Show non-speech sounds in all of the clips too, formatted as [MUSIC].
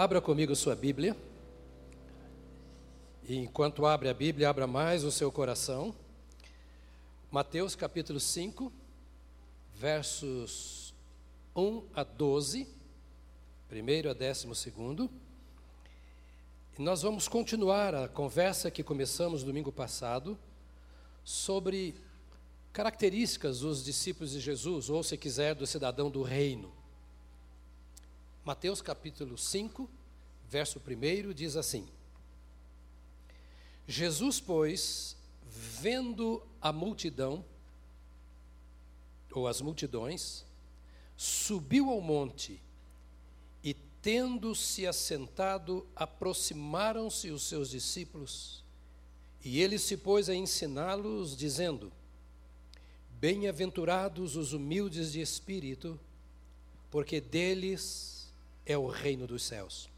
Abra comigo sua Bíblia. E enquanto abre a Bíblia, abra mais o seu coração. Mateus capítulo 5, versos 1 a 12, primeiro a décimo segundo. E nós vamos continuar a conversa que começamos domingo passado sobre características dos discípulos de Jesus, ou se quiser, do cidadão do reino. Mateus capítulo 5, verso 1 diz assim: Jesus, pois, vendo a multidão, ou as multidões, subiu ao monte e, tendo-se assentado, aproximaram-se os seus discípulos, e ele se pôs a ensiná-los, dizendo: Bem-aventurados os humildes de espírito, porque deles é o reino dos céus.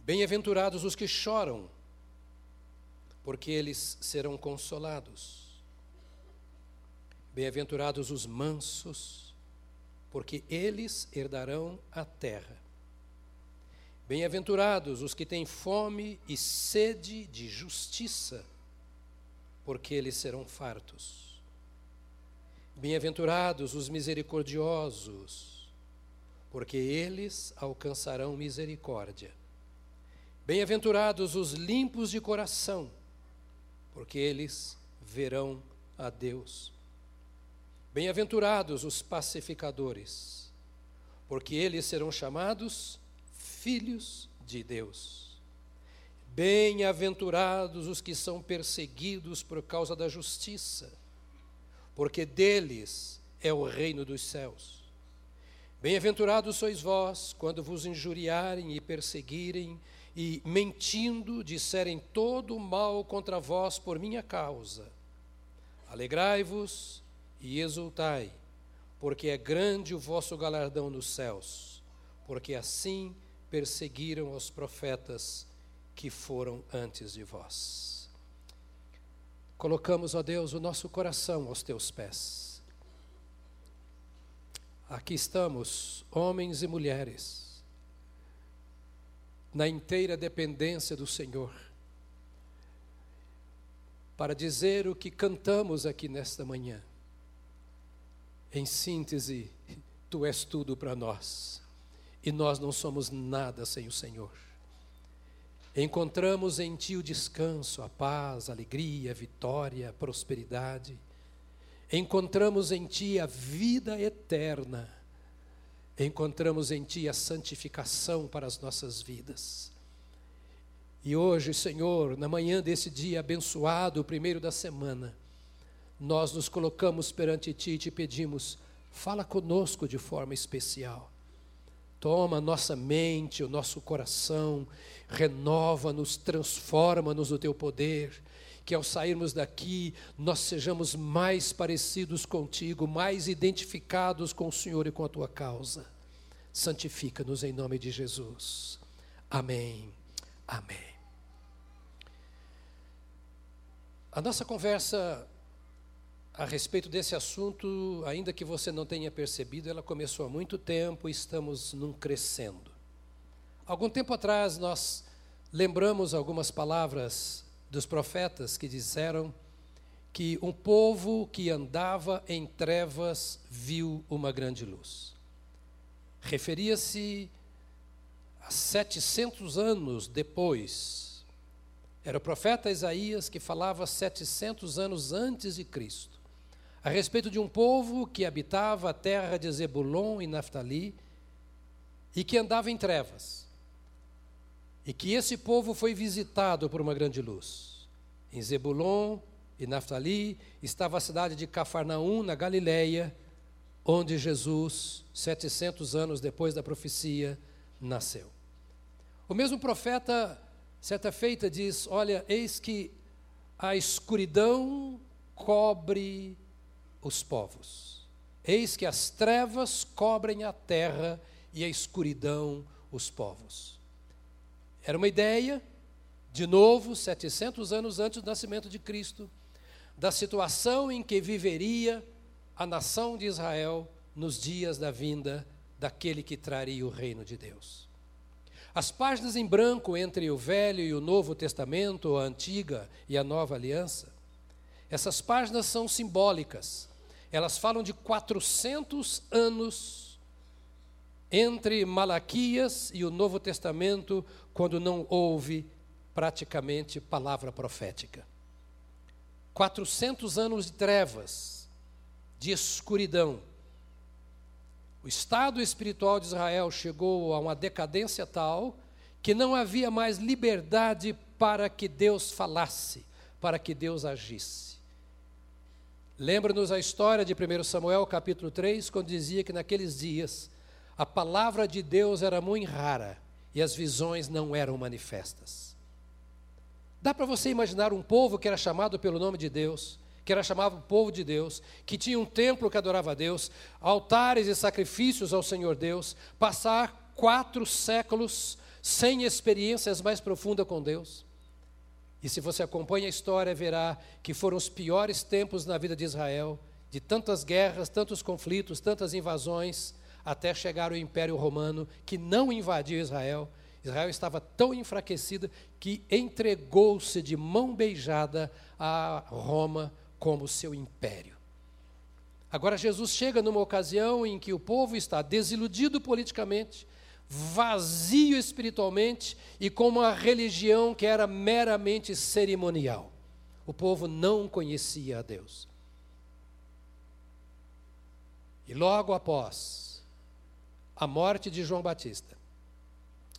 Bem-aventurados os que choram, porque eles serão consolados. Bem-aventurados os mansos, porque eles herdarão a terra. Bem-aventurados os que têm fome e sede de justiça, porque eles serão fartos. Bem-aventurados os misericordiosos, porque eles alcançarão misericórdia. Bem-aventurados os limpos de coração, porque eles verão a Deus. Bem-aventurados os pacificadores, porque eles serão chamados filhos de Deus. Bem-aventurados os que são perseguidos por causa da justiça, porque deles é o reino dos céus. Bem-aventurados sois vós quando vos injuriarem e perseguirem e, mentindo, disserem todo o mal contra vós por minha causa. Alegrai-vos e exultai, porque é grande o vosso galardão nos céus, porque assim perseguiram os profetas que foram antes de vós. Colocamos, ó Deus, o nosso coração aos teus pés. Aqui estamos, homens e mulheres, na inteira dependência do Senhor, para dizer o que cantamos aqui nesta manhã. Em síntese, tu és tudo para nós, e nós não somos nada sem o Senhor. Encontramos em Ti o descanso, a paz, a alegria, a vitória, a prosperidade. Encontramos em Ti a vida eterna encontramos em Ti a santificação para as nossas vidas. E hoje, Senhor, na manhã desse dia abençoado, o primeiro da semana, nós nos colocamos perante Ti e te pedimos, fala conosco de forma especial. Toma nossa mente, o nosso coração, renova-nos, transforma-nos no Teu poder que ao sairmos daqui nós sejamos mais parecidos contigo, mais identificados com o Senhor e com a tua causa. Santifica-nos em nome de Jesus. Amém. Amém. A nossa conversa a respeito desse assunto, ainda que você não tenha percebido, ela começou há muito tempo e estamos num crescendo. Algum tempo atrás nós lembramos algumas palavras dos profetas que disseram que um povo que andava em trevas viu uma grande luz. Referia-se a 700 anos depois. Era o profeta Isaías que falava 700 anos antes de Cristo, a respeito de um povo que habitava a terra de Zebulon e Naftali e que andava em trevas. E que esse povo foi visitado por uma grande luz. Em Zebulon e Naftali estava a cidade de Cafarnaum, na Galileia, onde Jesus, 700 anos depois da profecia, nasceu. O mesmo profeta, certa feita, diz: Olha, eis que a escuridão cobre os povos, eis que as trevas cobrem a terra e a escuridão os povos. Era uma ideia, de novo, 700 anos antes do nascimento de Cristo, da situação em que viveria a nação de Israel nos dias da vinda daquele que traria o reino de Deus. As páginas em branco entre o Velho e o Novo Testamento, a Antiga e a Nova Aliança, essas páginas são simbólicas. Elas falam de 400 anos entre Malaquias e o Novo Testamento, quando não houve praticamente palavra profética. 400 anos de trevas, de escuridão. O estado espiritual de Israel chegou a uma decadência tal que não havia mais liberdade para que Deus falasse, para que Deus agisse. Lembra-nos a história de 1 Samuel capítulo 3, quando dizia que naqueles dias a palavra de Deus era muito rara e as visões não eram manifestas. Dá para você imaginar um povo que era chamado pelo nome de Deus, que era chamado povo de Deus, que tinha um templo que adorava a Deus, altares e sacrifícios ao Senhor Deus, passar quatro séculos sem experiências mais profundas com Deus? E se você acompanha a história, verá que foram os piores tempos na vida de Israel, de tantas guerras, tantos conflitos, tantas invasões, até chegar o Império Romano, que não invadiu Israel. Israel estava tão enfraquecida que entregou-se de mão beijada a Roma como seu império. Agora, Jesus chega numa ocasião em que o povo está desiludido politicamente, vazio espiritualmente e com uma religião que era meramente cerimonial. O povo não conhecia a Deus. E logo após a morte de João Batista,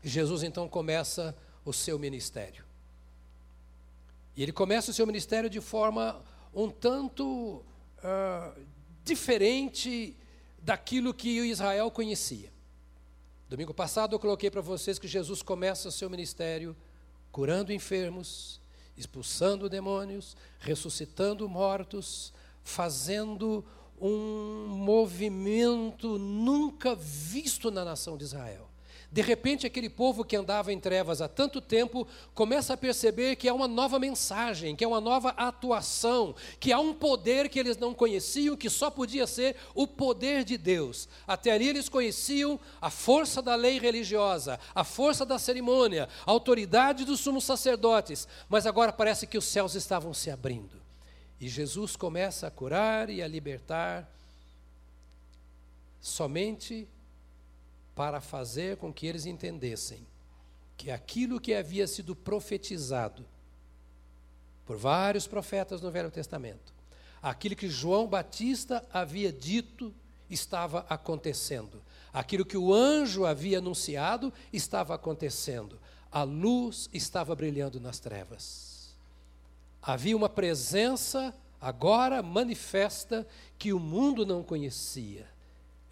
Jesus então começa o seu ministério. E ele começa o seu ministério de forma um tanto uh, diferente daquilo que Israel conhecia. Domingo passado eu coloquei para vocês que Jesus começa o seu ministério curando enfermos, expulsando demônios, ressuscitando mortos, fazendo um movimento nunca visto na nação de Israel. De repente, aquele povo que andava em trevas há tanto tempo começa a perceber que há uma nova mensagem, que há uma nova atuação, que há um poder que eles não conheciam, que só podia ser o poder de Deus. Até ali eles conheciam a força da lei religiosa, a força da cerimônia, a autoridade dos sumos sacerdotes, mas agora parece que os céus estavam se abrindo. E Jesus começa a curar e a libertar somente para fazer com que eles entendessem que aquilo que havia sido profetizado por vários profetas no Velho Testamento, aquilo que João Batista havia dito estava acontecendo, aquilo que o anjo havia anunciado estava acontecendo, a luz estava brilhando nas trevas. Havia uma presença agora manifesta que o mundo não conhecia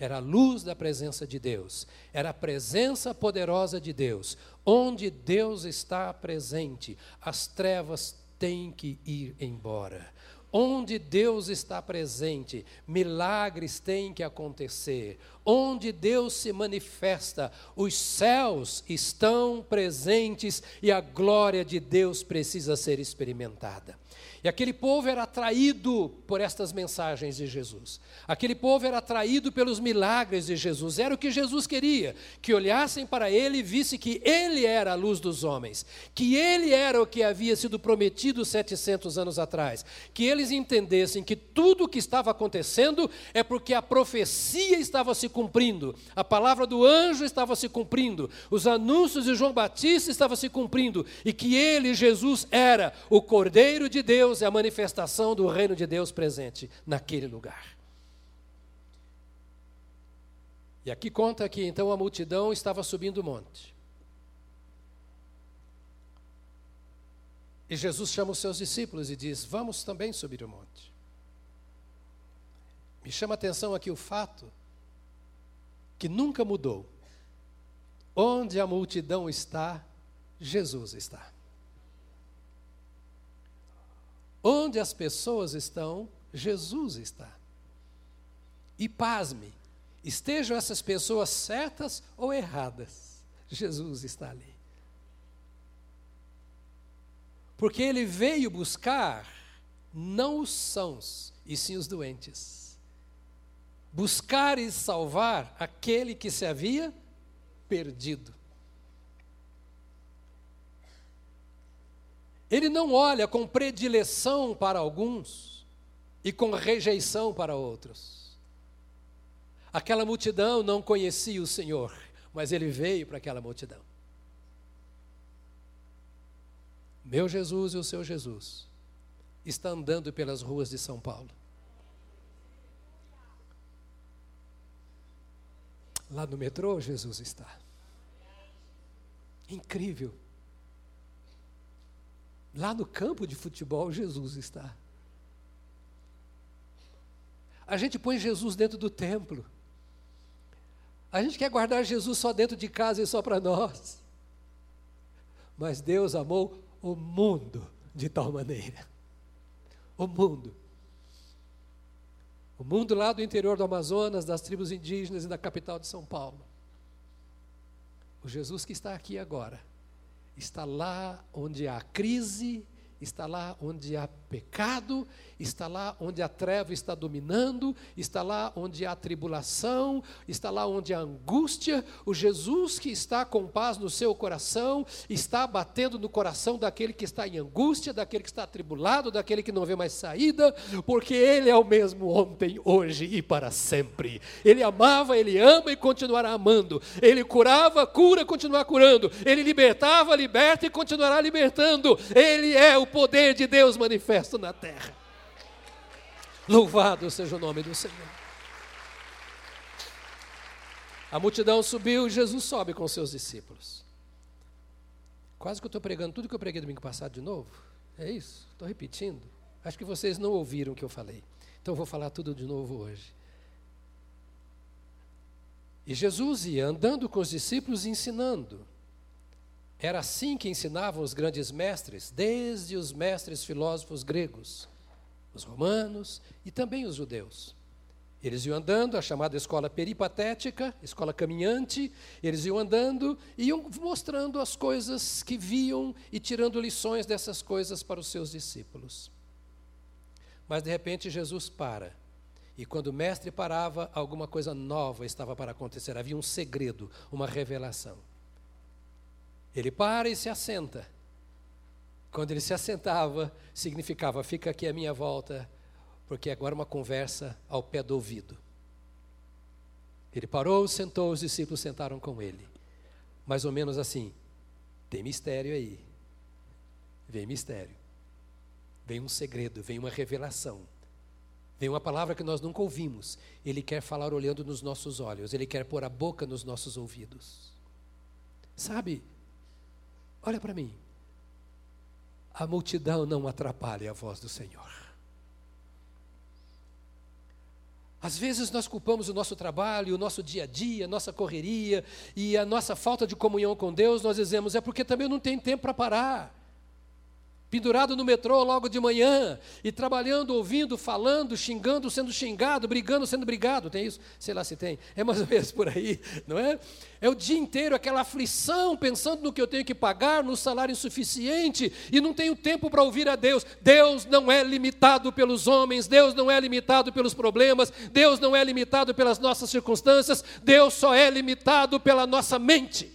era a luz da presença de Deus, era a presença poderosa de Deus. Onde Deus está presente, as trevas têm que ir embora. Onde Deus está presente, milagres têm que acontecer. Onde Deus se manifesta, os céus estão presentes e a glória de Deus precisa ser experimentada. E aquele povo era atraído por estas mensagens de Jesus. Aquele povo era atraído pelos milagres de Jesus. Era o que Jesus queria, que olhassem para ele e vissem que ele era a luz dos homens, que ele era o que havia sido prometido 700 anos atrás, que eles entendessem que tudo o que estava acontecendo é porque a profecia estava se cumprindo, a palavra do anjo estava se cumprindo, os anúncios de João Batista estavam se cumprindo e que ele, Jesus, era o Cordeiro de Deus é a manifestação do reino de Deus presente naquele lugar. E aqui conta que então a multidão estava subindo o monte. E Jesus chama os seus discípulos e diz: Vamos também subir o monte. Me chama a atenção aqui o fato que nunca mudou. Onde a multidão está, Jesus está. Onde as pessoas estão, Jesus está. E pasme, estejam essas pessoas certas ou erradas, Jesus está ali. Porque ele veio buscar não os sãos, e sim os doentes. Buscar e salvar aquele que se havia perdido. Ele não olha com predileção para alguns e com rejeição para outros. Aquela multidão não conhecia o Senhor, mas ele veio para aquela multidão. Meu Jesus e o seu Jesus está andando pelas ruas de São Paulo. Lá no metrô, Jesus está. Incrível. Lá no campo de futebol, Jesus está. A gente põe Jesus dentro do templo. A gente quer guardar Jesus só dentro de casa e só para nós. Mas Deus amou o mundo de tal maneira. O mundo. O mundo lá do interior do Amazonas, das tribos indígenas e da capital de São Paulo. O Jesus que está aqui agora está lá onde há crise, está lá onde há pecado, está lá onde a treva está dominando, está lá onde há tribulação, está lá onde há angústia. O Jesus que está com paz no seu coração, está batendo no coração daquele que está em angústia, daquele que está atribulado, daquele que não vê mais saída, porque Ele é o mesmo ontem, hoje e para sempre. Ele amava, Ele ama e continuará amando. Ele curava, cura, continuará curando. Ele libertava, liberta e continuará libertando. Ele é o poder de Deus manifesto na terra. Louvado seja o nome do Senhor. A multidão subiu e Jesus sobe com seus discípulos. Quase que eu estou pregando tudo que eu preguei domingo passado de novo. É isso? Estou repetindo. Acho que vocês não ouviram o que eu falei. Então eu vou falar tudo de novo hoje. E Jesus ia andando com os discípulos e ensinando. Era assim que ensinavam os grandes mestres, desde os mestres filósofos gregos, os romanos e também os judeus. Eles iam andando, a chamada escola peripatética, escola caminhante, eles iam andando e iam mostrando as coisas que viam e tirando lições dessas coisas para os seus discípulos. Mas de repente Jesus para. E quando o mestre parava, alguma coisa nova estava para acontecer, havia um segredo, uma revelação. Ele para e se assenta. Quando ele se assentava, significava: fica aqui à minha volta, porque agora é uma conversa ao pé do ouvido. Ele parou, sentou, os discípulos sentaram com ele. Mais ou menos assim: tem mistério aí. Vem mistério. Vem um segredo, vem uma revelação. Vem uma palavra que nós nunca ouvimos. Ele quer falar olhando nos nossos olhos, ele quer pôr a boca nos nossos ouvidos. Sabe, Olha para mim. A multidão não atrapalha a voz do Senhor. Às vezes nós culpamos o nosso trabalho, o nosso dia a dia, a nossa correria e a nossa falta de comunhão com Deus, nós dizemos, é porque também não tem tempo para parar pendurado no metrô logo de manhã, e trabalhando, ouvindo, falando, xingando, sendo xingado, brigando, sendo brigado. Tem isso? Sei lá se tem. É mais ou menos por aí, não é? É o dia inteiro aquela aflição, pensando no que eu tenho que pagar, no salário insuficiente, e não tenho tempo para ouvir a Deus. Deus não é limitado pelos homens, Deus não é limitado pelos problemas, Deus não é limitado pelas nossas circunstâncias, Deus só é limitado pela nossa mente.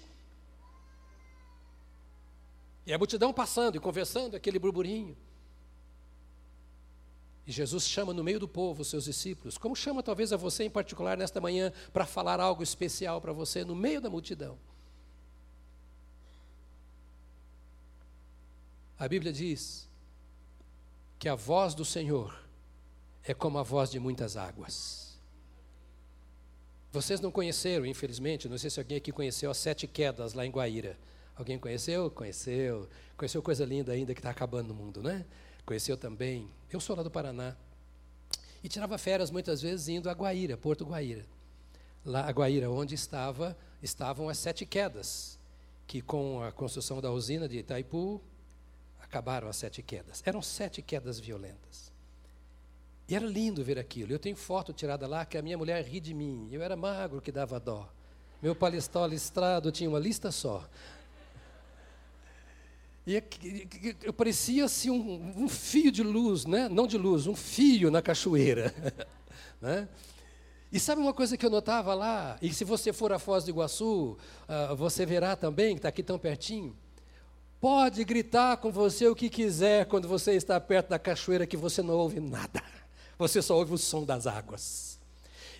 E a multidão passando e conversando, aquele burburinho. E Jesus chama no meio do povo os seus discípulos, como chama talvez a você em particular nesta manhã, para falar algo especial para você no meio da multidão. A Bíblia diz que a voz do Senhor é como a voz de muitas águas. Vocês não conheceram, infelizmente, não sei se alguém aqui conheceu as sete quedas lá em Guaíra. Alguém conheceu? Conheceu. Conheceu coisa linda ainda que está acabando no mundo, né? Conheceu também. Eu sou lá do Paraná. E tirava férias muitas vezes indo a Guaíra, Porto Guaíra. Lá a Guaíra, onde estava, estavam as sete quedas, que com a construção da usina de Itaipu, acabaram as sete quedas. Eram sete quedas violentas. E era lindo ver aquilo. Eu tenho foto tirada lá que a minha mulher ri de mim. Eu era magro que dava dó. Meu palestol listrado tinha uma lista só. E eu parecia assim um, um, fio de luz, né? não de luz, um fio na cachoeira. [LAUGHS] né? E sabe uma coisa que eu notava lá? E se você for a Foz do Iguaçu, uh, você verá também, que está aqui tão pertinho. Pode gritar com você o que quiser quando você está perto da cachoeira, que você não ouve nada. Você só ouve o som das águas.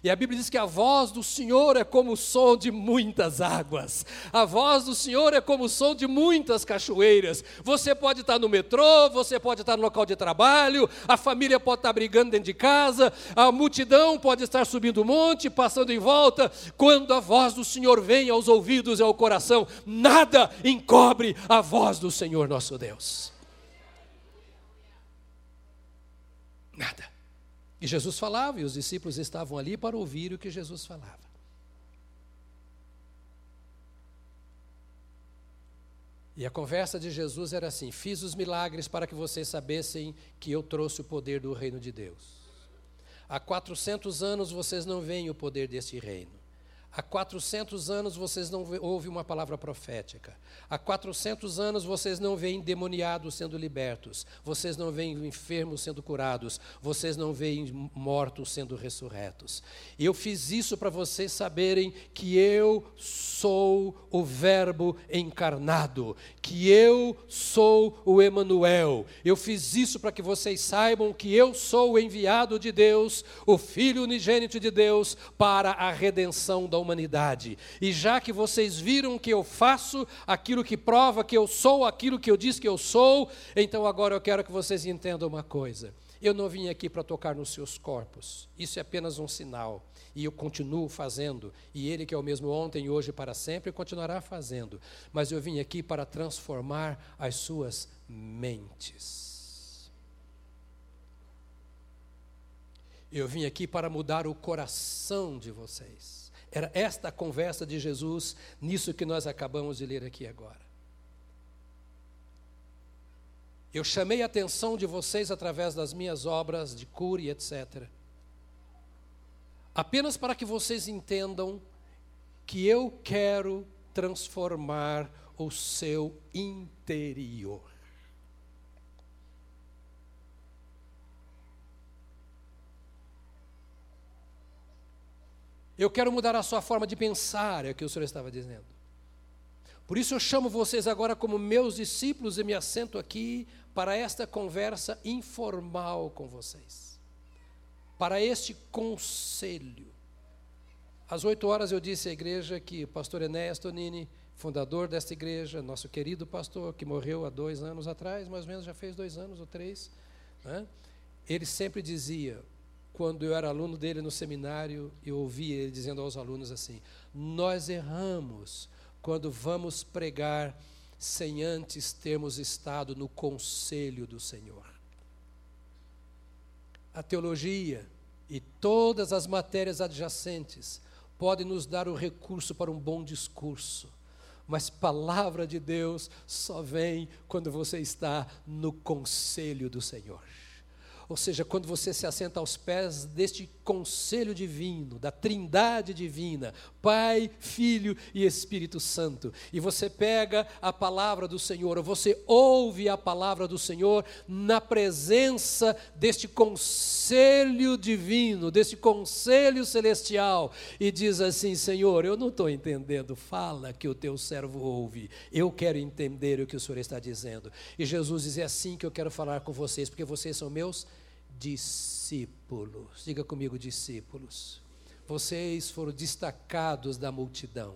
E a Bíblia diz que a voz do Senhor é como o som de muitas águas. A voz do Senhor é como o som de muitas cachoeiras. Você pode estar no metrô, você pode estar no local de trabalho, a família pode estar brigando dentro de casa, a multidão pode estar subindo o monte, passando em volta. Quando a voz do Senhor vem aos ouvidos e ao coração, nada encobre a voz do Senhor nosso Deus. Nada. E Jesus falava, e os discípulos estavam ali para ouvir o que Jesus falava. E a conversa de Jesus era assim: Fiz os milagres para que vocês sabessem que eu trouxe o poder do reino de Deus. Há 400 anos vocês não veem o poder deste reino. Há 400 anos vocês não ouvem uma palavra profética. Há 400 anos vocês não veem demoniados sendo libertos. Vocês não veem enfermos sendo curados. Vocês não veem mortos sendo ressurretos. E eu fiz isso para vocês saberem que eu sou o Verbo encarnado, que eu sou o Emanuel. Eu fiz isso para que vocês saibam que eu sou o enviado de Deus, o Filho unigênito de Deus para a redenção da humanidade. E já que vocês viram que eu faço aquilo que prova que eu sou aquilo que eu disse que eu sou, então agora eu quero que vocês entendam uma coisa. Eu não vim aqui para tocar nos seus corpos. Isso é apenas um sinal. E eu continuo fazendo. E Ele, que é o mesmo ontem, hoje e para sempre, continuará fazendo. Mas eu vim aqui para transformar as suas mentes. Eu vim aqui para mudar o coração de vocês. Era esta a conversa de Jesus nisso que nós acabamos de ler aqui agora. Eu chamei a atenção de vocês através das minhas obras de cura e etc. Apenas para que vocês entendam que eu quero transformar o seu interior. Eu quero mudar a sua forma de pensar, é o que o Senhor estava dizendo. Por isso eu chamo vocês agora como meus discípulos e me assento aqui para esta conversa informal com vocês. Para este conselho. Às oito horas eu disse à igreja que o pastor Enéas Tonini, fundador desta igreja, nosso querido pastor, que morreu há dois anos atrás, mais ou menos já fez dois anos ou três, né? ele sempre dizia: quando eu era aluno dele no seminário, eu ouvia ele dizendo aos alunos assim: Nós erramos quando vamos pregar sem antes termos estado no conselho do Senhor. A teologia e todas as matérias adjacentes podem nos dar o recurso para um bom discurso, mas palavra de Deus só vem quando você está no conselho do Senhor. Ou seja, quando você se assenta aos pés deste conselho divino, da trindade divina, Pai, Filho e Espírito Santo, e você pega a palavra do Senhor, ou você ouve a palavra do Senhor na presença deste conselho divino, deste conselho celestial, e diz assim: Senhor, eu não estou entendendo, fala que o teu servo ouve, eu quero entender o que o Senhor está dizendo. E Jesus diz: É assim que eu quero falar com vocês, porque vocês são meus discípulos. Diga comigo, discípulos. Vocês foram destacados da multidão.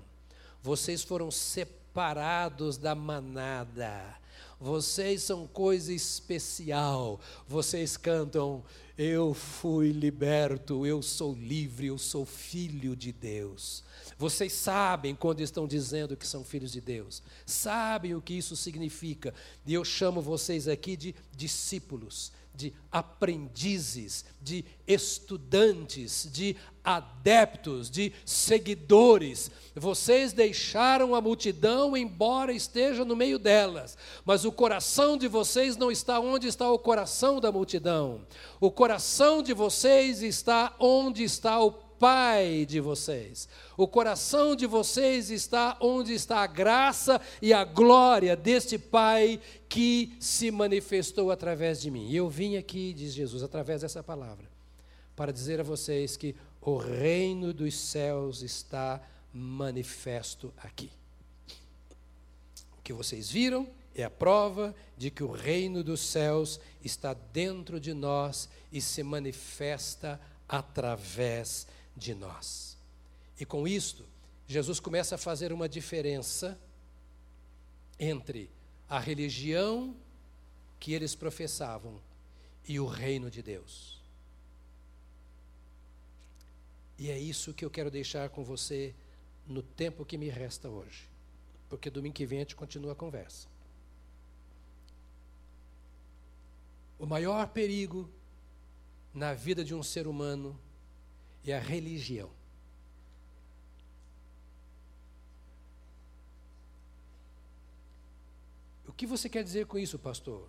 Vocês foram separados da manada. Vocês são coisa especial. Vocês cantam: Eu fui liberto, eu sou livre, eu sou filho de Deus. Vocês sabem quando estão dizendo que são filhos de Deus, sabem o que isso significa, e eu chamo vocês aqui de discípulos de aprendizes, de estudantes, de adeptos, de seguidores. Vocês deixaram a multidão, embora esteja no meio delas, mas o coração de vocês não está onde está o coração da multidão. O coração de vocês está onde está o Pai de vocês. O coração de vocês está onde está a graça e a glória deste Pai que se manifestou através de mim. E eu vim aqui, diz Jesus, através dessa palavra, para dizer a vocês que o reino dos céus está manifesto aqui. O que vocês viram é a prova de que o reino dos céus está dentro de nós e se manifesta através de nós. E com isto, Jesus começa a fazer uma diferença entre a religião que eles professavam e o reino de Deus. E é isso que eu quero deixar com você no tempo que me resta hoje. Porque domingo que vem a gente continua a conversa. O maior perigo na vida de um ser humano é a religião. O que você quer dizer com isso, pastor?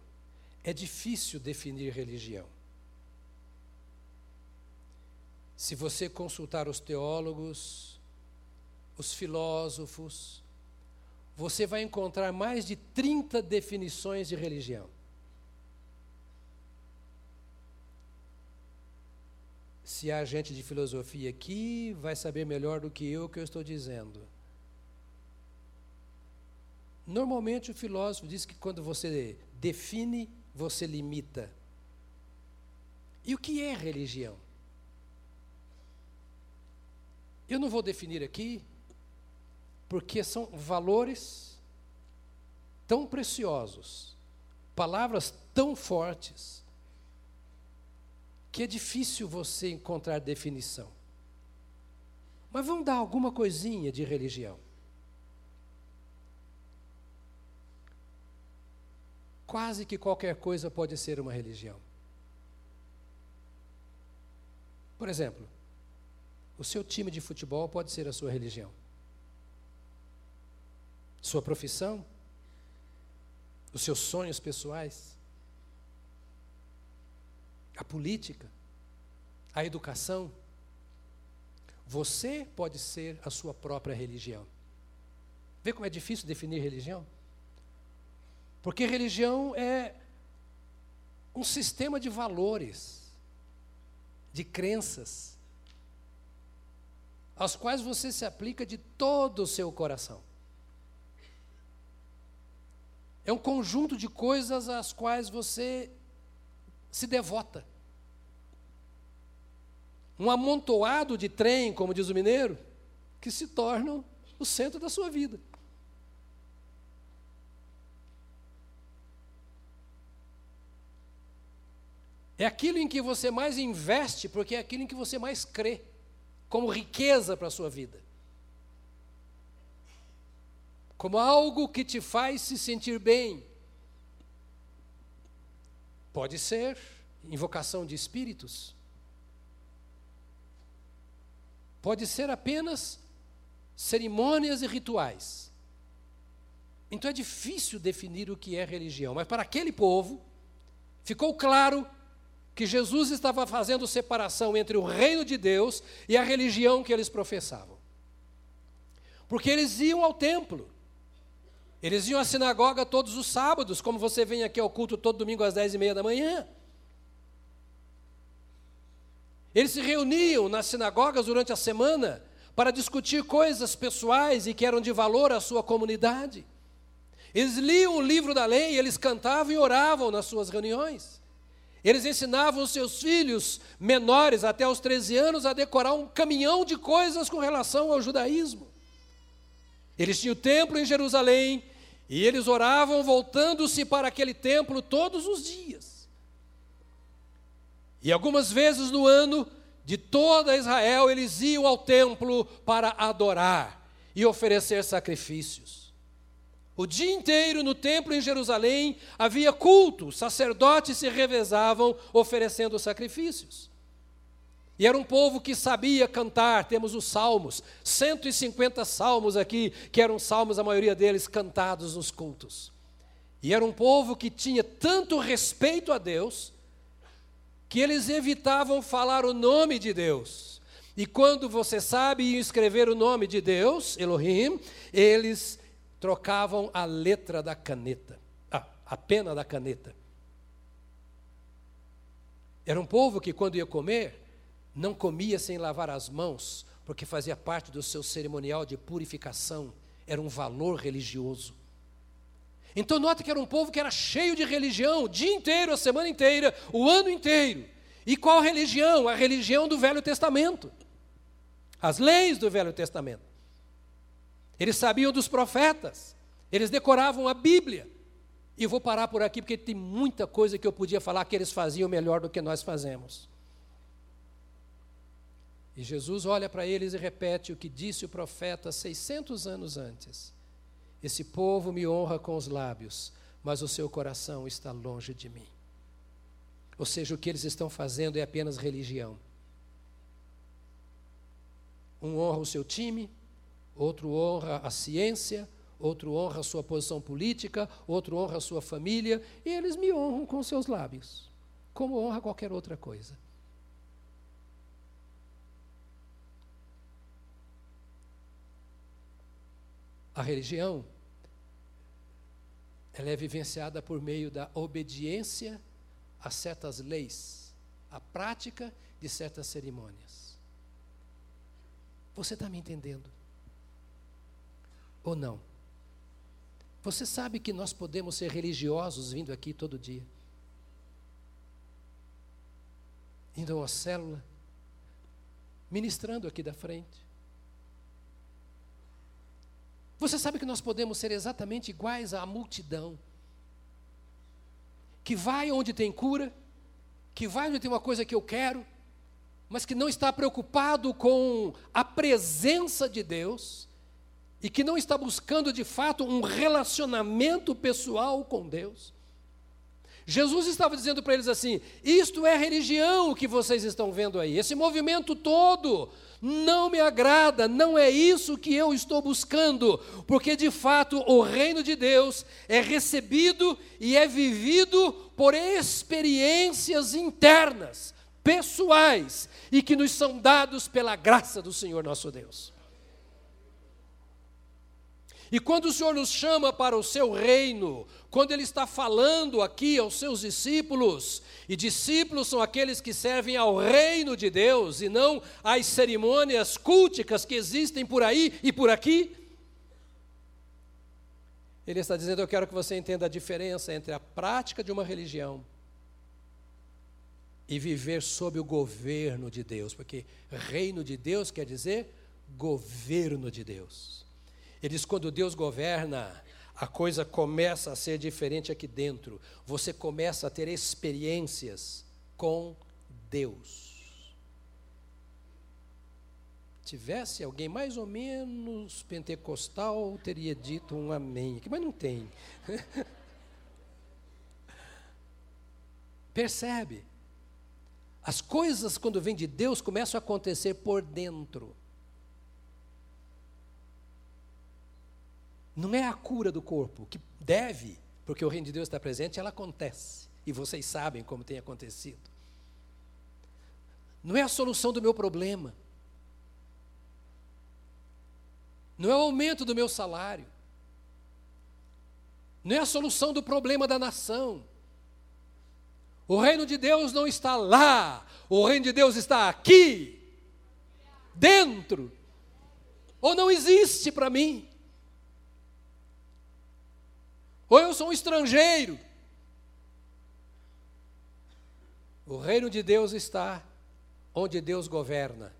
É difícil definir religião. Se você consultar os teólogos, os filósofos, você vai encontrar mais de 30 definições de religião. Se há gente de filosofia aqui, vai saber melhor do que eu o que eu estou dizendo. Normalmente o filósofo diz que quando você define, você limita. E o que é religião? Eu não vou definir aqui, porque são valores tão preciosos, palavras tão fortes, que é difícil você encontrar definição. Mas vamos dar alguma coisinha de religião. Quase que qualquer coisa pode ser uma religião. Por exemplo, o seu time de futebol pode ser a sua religião. Sua profissão, os seus sonhos pessoais, a política, a educação. Você pode ser a sua própria religião. Vê como é difícil definir religião? Porque religião é um sistema de valores, de crenças, aos quais você se aplica de todo o seu coração. É um conjunto de coisas às quais você se devota. Um amontoado de trem, como diz o mineiro, que se tornam o centro da sua vida. É aquilo em que você mais investe, porque é aquilo em que você mais crê como riqueza para a sua vida. Como algo que te faz se sentir bem. Pode ser invocação de espíritos. Pode ser apenas cerimônias e rituais. Então é difícil definir o que é religião, mas para aquele povo ficou claro que Jesus estava fazendo separação entre o reino de Deus e a religião que eles professavam. Porque eles iam ao templo, eles iam à sinagoga todos os sábados, como você vem aqui ao culto todo domingo às dez e meia da manhã. Eles se reuniam nas sinagogas durante a semana para discutir coisas pessoais e que eram de valor à sua comunidade. Eles liam o livro da lei, eles cantavam e oravam nas suas reuniões. Eles ensinavam os seus filhos menores, até os 13 anos, a decorar um caminhão de coisas com relação ao judaísmo. Eles tinham o templo em Jerusalém e eles oravam voltando-se para aquele templo todos os dias. E algumas vezes no ano, de toda Israel, eles iam ao templo para adorar e oferecer sacrifícios. O dia inteiro no templo em Jerusalém havia culto, sacerdotes se revezavam oferecendo sacrifícios. E era um povo que sabia cantar, temos os salmos, 150 salmos aqui, que eram salmos, a maioria deles cantados nos cultos. E era um povo que tinha tanto respeito a Deus, que eles evitavam falar o nome de Deus. E quando você sabe escrever o nome de Deus, Elohim, eles trocavam a letra da caneta, a pena da caneta. Era um povo que, quando ia comer, não comia sem lavar as mãos, porque fazia parte do seu cerimonial de purificação, era um valor religioso. Então, nota que era um povo que era cheio de religião, o dia inteiro, a semana inteira, o ano inteiro. E qual religião? A religião do Velho Testamento. As leis do Velho Testamento. Eles sabiam dos profetas, eles decoravam a Bíblia. E vou parar por aqui porque tem muita coisa que eu podia falar que eles faziam melhor do que nós fazemos. E Jesus olha para eles e repete o que disse o profeta 600 anos antes: Esse povo me honra com os lábios, mas o seu coração está longe de mim. Ou seja, o que eles estão fazendo é apenas religião. Um honra o seu time, outro honra a ciência, outro honra a sua posição política, outro honra a sua família, e eles me honram com seus lábios, como honra qualquer outra coisa. A religião ela é vivenciada por meio da obediência a certas leis, a prática de certas cerimônias. Você está me entendendo? Ou não? Você sabe que nós podemos ser religiosos vindo aqui todo dia? Indo uma célula, ministrando aqui da frente. Você sabe que nós podemos ser exatamente iguais à multidão, que vai onde tem cura, que vai onde tem uma coisa que eu quero, mas que não está preocupado com a presença de Deus, e que não está buscando de fato um relacionamento pessoal com Deus. Jesus estava dizendo para eles assim: isto é religião que vocês estão vendo aí, esse movimento todo não me agrada, não é isso que eu estou buscando, porque de fato o reino de Deus é recebido e é vivido por experiências internas, pessoais, e que nos são dados pela graça do Senhor nosso Deus. E quando o Senhor nos chama para o seu reino, quando Ele está falando aqui aos seus discípulos, e discípulos são aqueles que servem ao reino de Deus e não às cerimônias culticas que existem por aí e por aqui, Ele está dizendo: Eu quero que você entenda a diferença entre a prática de uma religião e viver sob o governo de Deus, porque reino de Deus quer dizer governo de Deus. Ele diz: quando Deus governa, a coisa começa a ser diferente aqui dentro. Você começa a ter experiências com Deus. Tivesse alguém mais ou menos pentecostal, teria dito um amém, mas não tem. [LAUGHS] Percebe? As coisas, quando vêm de Deus, começam a acontecer por dentro. Não é a cura do corpo, que deve, porque o reino de Deus está presente, ela acontece. E vocês sabem como tem acontecido. Não é a solução do meu problema. Não é o aumento do meu salário. Não é a solução do problema da nação. O reino de Deus não está lá. O reino de Deus está aqui. Dentro. Ou não existe para mim. Ou eu sou um estrangeiro. O reino de Deus está onde Deus governa.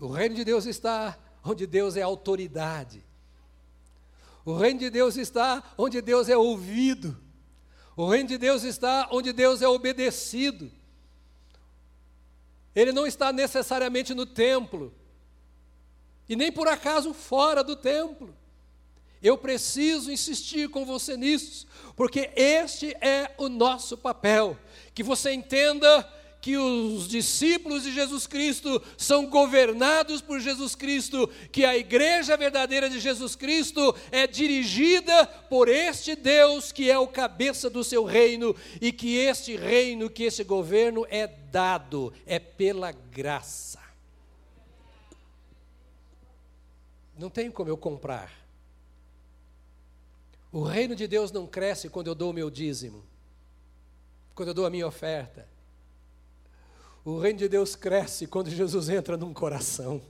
O reino de Deus está onde Deus é autoridade. O reino de Deus está onde Deus é ouvido. O reino de Deus está onde Deus é obedecido. Ele não está necessariamente no templo, e nem por acaso fora do templo. Eu preciso insistir com você nisso, porque este é o nosso papel. Que você entenda que os discípulos de Jesus Cristo são governados por Jesus Cristo, que a igreja verdadeira de Jesus Cristo é dirigida por este Deus que é o cabeça do seu reino e que este reino, que esse governo é dado, é pela graça. Não tem como eu comprar. O reino de Deus não cresce quando eu dou o meu dízimo, quando eu dou a minha oferta. O reino de Deus cresce quando Jesus entra num coração.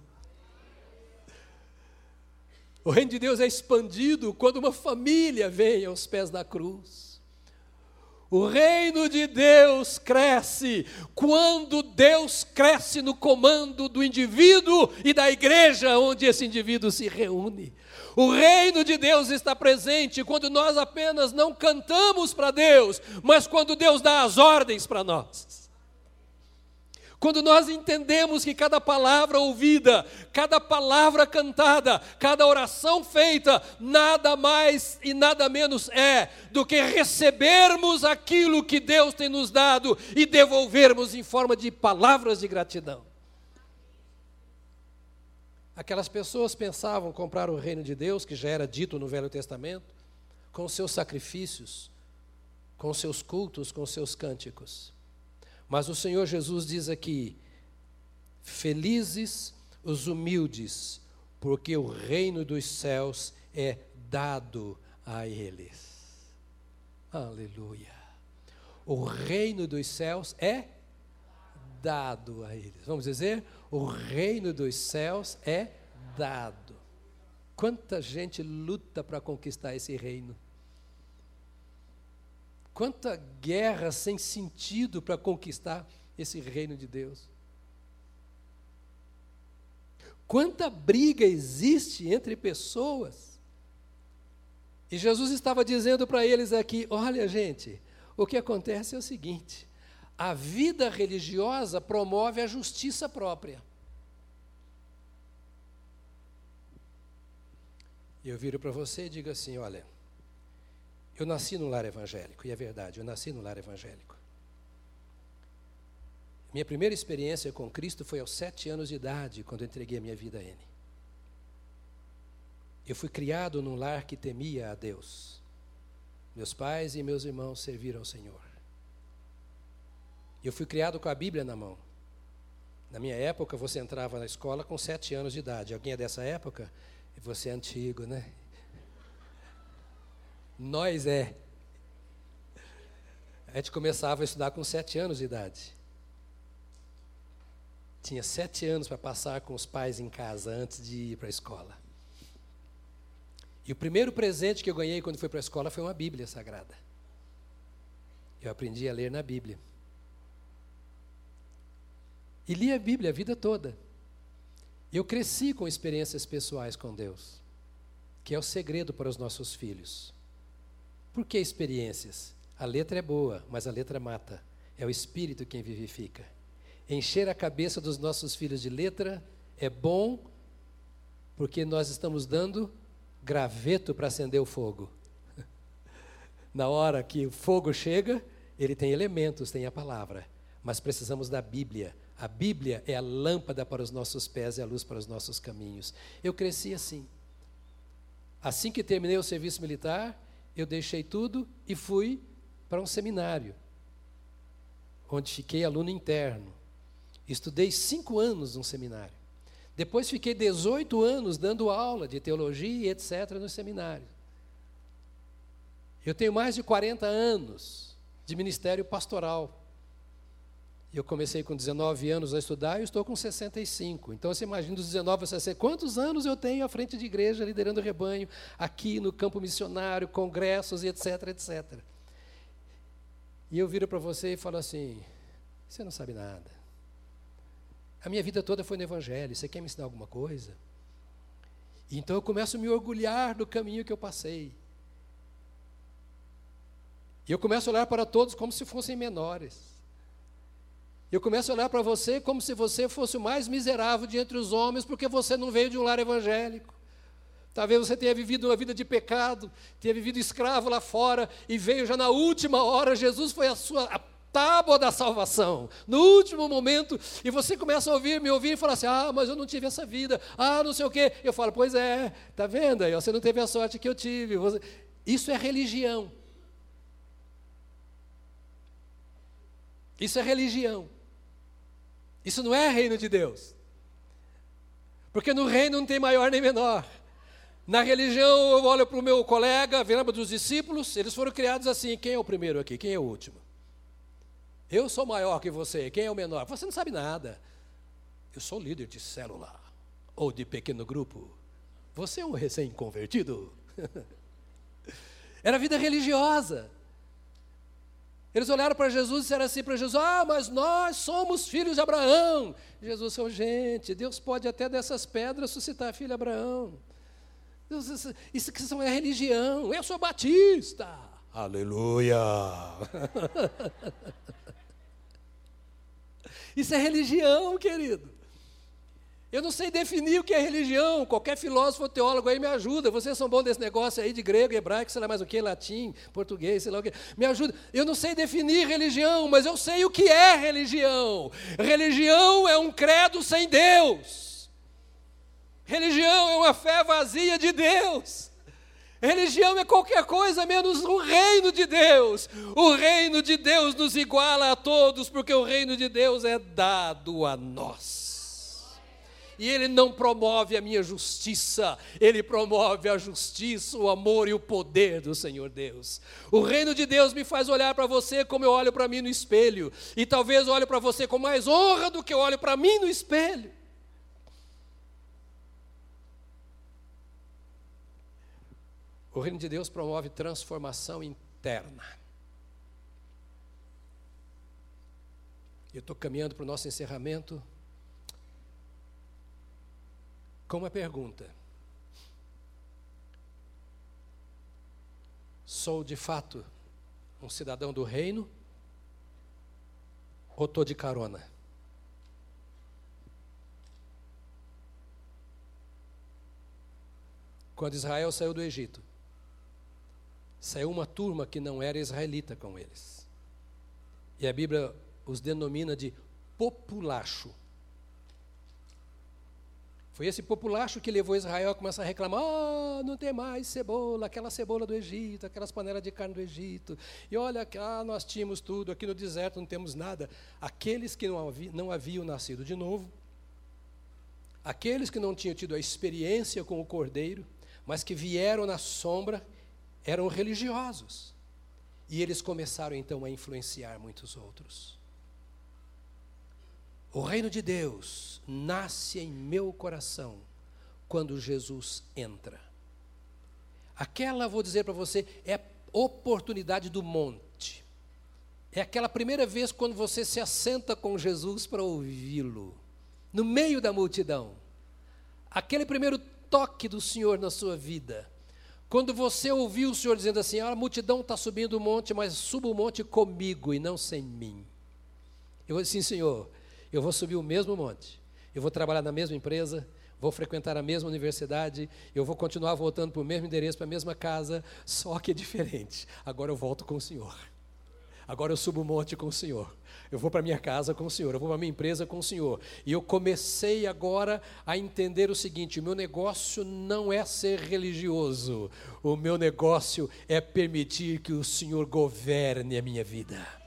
O reino de Deus é expandido quando uma família vem aos pés da cruz. O reino de Deus cresce quando Deus cresce no comando do indivíduo e da igreja onde esse indivíduo se reúne. O reino de Deus está presente quando nós apenas não cantamos para Deus, mas quando Deus dá as ordens para nós. Quando nós entendemos que cada palavra ouvida, cada palavra cantada, cada oração feita, nada mais e nada menos é do que recebermos aquilo que Deus tem nos dado e devolvermos em forma de palavras de gratidão. Aquelas pessoas pensavam comprar o reino de Deus, que já era dito no Velho Testamento, com seus sacrifícios, com seus cultos, com seus cânticos. Mas o Senhor Jesus diz aqui: Felizes os humildes, porque o reino dos céus é dado a eles. Aleluia. O reino dos céus é dado a eles. Vamos dizer, o reino dos céus é dado. Quanta gente luta para conquistar esse reino? Quanta guerra sem sentido para conquistar esse reino de Deus. Quanta briga existe entre pessoas. E Jesus estava dizendo para eles aqui: olha, gente, o que acontece é o seguinte: a vida religiosa promove a justiça própria. Eu viro para você e digo assim: olha, eu nasci no lar evangélico, e é verdade, eu nasci no lar evangélico. Minha primeira experiência com Cristo foi aos sete anos de idade, quando entreguei a minha vida a Ele. Eu fui criado num lar que temia a Deus. Meus pais e meus irmãos serviram ao Senhor. Eu fui criado com a Bíblia na mão. Na minha época, você entrava na escola com sete anos de idade. Alguém é dessa época? Você é antigo, né? Nós é. A gente começava a estudar com sete anos de idade. Tinha sete anos para passar com os pais em casa antes de ir para a escola. E o primeiro presente que eu ganhei quando fui para a escola foi uma Bíblia Sagrada. Eu aprendi a ler na Bíblia. E li a Bíblia a vida toda. Eu cresci com experiências pessoais com Deus, que é o segredo para os nossos filhos. Por que experiências? A letra é boa, mas a letra mata. É o espírito quem vivifica. Encher a cabeça dos nossos filhos de letra é bom, porque nós estamos dando graveto para acender o fogo. [LAUGHS] Na hora que o fogo chega, ele tem elementos, tem a palavra. Mas precisamos da Bíblia. A Bíblia é a lâmpada para os nossos pés e a luz para os nossos caminhos. Eu cresci assim. Assim que terminei o serviço militar, eu deixei tudo e fui para um seminário, onde fiquei aluno interno. Estudei cinco anos num seminário. Depois fiquei 18 anos dando aula de teologia e etc. no seminário. Eu tenho mais de 40 anos de ministério pastoral. Eu comecei com 19 anos a estudar e estou com 65. Então você imagina dos 19 a 60, quantos anos eu tenho à frente de igreja, liderando rebanho, aqui no campo missionário, congressos e etc, etc. E eu viro para você e falo assim: você não sabe nada. A minha vida toda foi no Evangelho, você quer me ensinar alguma coisa? Então eu começo a me orgulhar do caminho que eu passei. E eu começo a olhar para todos como se fossem menores. Eu começo a olhar para você como se você fosse o mais miserável de entre os homens, porque você não veio de um lar evangélico. Talvez você tenha vivido uma vida de pecado, tenha vivido escravo lá fora e veio já na última hora. Jesus foi a sua a tábua da salvação, no último momento, e você começa a ouvir, me ouvir e falar assim: ah, mas eu não tive essa vida, ah, não sei o quê. Eu falo: pois é, tá vendo aí? Você não teve a sorte que eu tive. Isso é religião. Isso é religião. Isso não é reino de Deus. Porque no reino não tem maior nem menor. Na religião, eu olho para o meu colega, lembra dos discípulos, eles foram criados assim: quem é o primeiro aqui? Quem é o último? Eu sou maior que você, quem é o menor? Você não sabe nada. Eu sou líder de célula ou de pequeno grupo. Você é um recém-convertido. [LAUGHS] Era vida religiosa. Eles olharam para Jesus e disseram assim para Jesus: Ah, mas nós somos filhos de Abraão. Jesus falou: Gente, Deus pode até dessas pedras suscitar filho de Abraão. Deus, isso, isso é religião. Eu sou batista. Aleluia. [LAUGHS] isso é religião, querido. Eu não sei definir o que é religião. Qualquer filósofo ou teólogo aí me ajuda. Vocês são bons desse negócio aí de grego, hebraico, sei lá mais o que, latim, português, sei lá o que. Me ajuda. Eu não sei definir religião, mas eu sei o que é religião. Religião é um credo sem Deus. Religião é uma fé vazia de Deus. Religião é qualquer coisa menos o reino de Deus. O reino de Deus nos iguala a todos, porque o reino de Deus é dado a nós. E Ele não promove a minha justiça, Ele promove a justiça, o amor e o poder do Senhor Deus. O reino de Deus me faz olhar para você como eu olho para mim no espelho, e talvez olhe para você com mais honra do que eu olho para mim no espelho. O reino de Deus promove transformação interna. Eu estou caminhando para o nosso encerramento com uma pergunta: Sou de fato um cidadão do reino ou estou de carona? Quando Israel saiu do Egito, saiu uma turma que não era israelita com eles. E a Bíblia os denomina de populacho. Foi esse populacho que levou Israel a começar a reclamar: oh, não tem mais cebola, aquela cebola do Egito, aquelas panelas de carne do Egito. E olha, ah, nós tínhamos tudo, aqui no deserto não temos nada. Aqueles que não, haviam, não haviam nascido de novo, aqueles que não tinham tido a experiência com o cordeiro, mas que vieram na sombra, eram religiosos. E eles começaram então a influenciar muitos outros. O reino de Deus nasce em meu coração quando Jesus entra. Aquela, vou dizer para você, é a oportunidade do monte. É aquela primeira vez quando você se assenta com Jesus para ouvi-lo, no meio da multidão. Aquele primeiro toque do Senhor na sua vida. Quando você ouviu o Senhor dizendo assim: a multidão está subindo o monte, mas suba o monte comigo e não sem mim. Eu disse, sim, Senhor, eu vou subir o mesmo monte, eu vou trabalhar na mesma empresa, vou frequentar a mesma universidade, eu vou continuar voltando para o mesmo endereço, para a mesma casa, só que é diferente. Agora eu volto com o Senhor. Agora eu subo o monte com o Senhor. Eu vou para minha casa com o Senhor, eu vou para minha empresa com o Senhor. E eu comecei agora a entender o seguinte: o meu negócio não é ser religioso, o meu negócio é permitir que o Senhor governe a minha vida.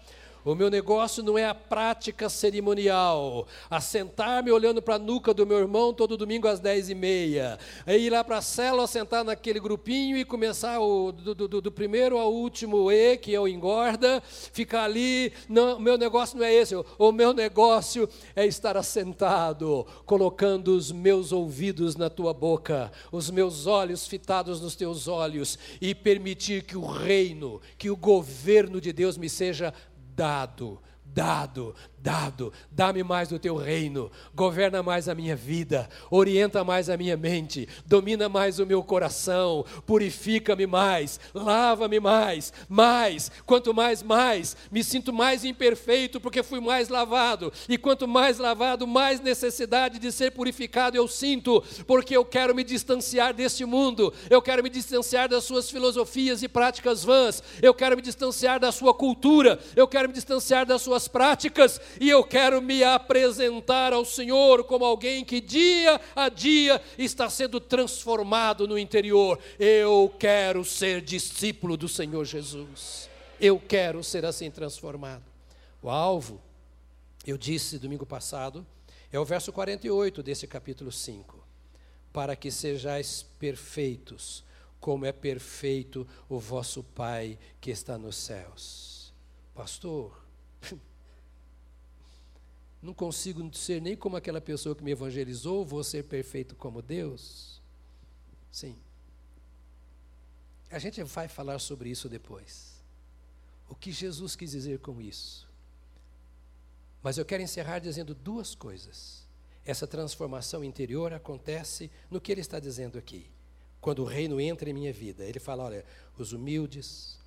O meu negócio não é a prática cerimonial, assentar-me olhando para a nuca do meu irmão todo domingo às dez e meia, aí ir lá para a célula, sentar naquele grupinho e começar o, do, do, do, primeiro ao último E, que é o engorda, ficar ali. Não, o meu negócio não é esse, o meu negócio é estar assentado, colocando os meus ouvidos na tua boca, os meus olhos fitados nos teus olhos e permitir que o reino, que o governo de Deus me seja dado, dado, dado, dá-me mais do teu reino, governa mais a minha vida, orienta mais a minha mente, domina mais o meu coração, purifica-me mais, lava-me mais, mais, quanto mais, mais, me sinto mais imperfeito porque fui mais lavado, e quanto mais lavado, mais necessidade de ser purificado eu sinto, porque eu quero me distanciar deste mundo, eu quero me distanciar das suas filosofias e práticas vãs, eu quero me distanciar da sua cultura, eu quero me distanciar das suas práticas, e eu quero me apresentar ao Senhor como alguém que dia a dia está sendo transformado no interior. Eu quero ser discípulo do Senhor Jesus. Eu quero ser assim transformado. O alvo, eu disse domingo passado, é o verso 48 desse capítulo 5. Para que sejais perfeitos, como é perfeito o vosso Pai que está nos céus. Pastor, Não consigo ser nem como aquela pessoa que me evangelizou, vou ser perfeito como Deus. Sim. A gente vai falar sobre isso depois. O que Jesus quis dizer com isso? Mas eu quero encerrar dizendo duas coisas. Essa transformação interior acontece no que ele está dizendo aqui. Quando o reino entra em minha vida, ele fala: olha, os humildes,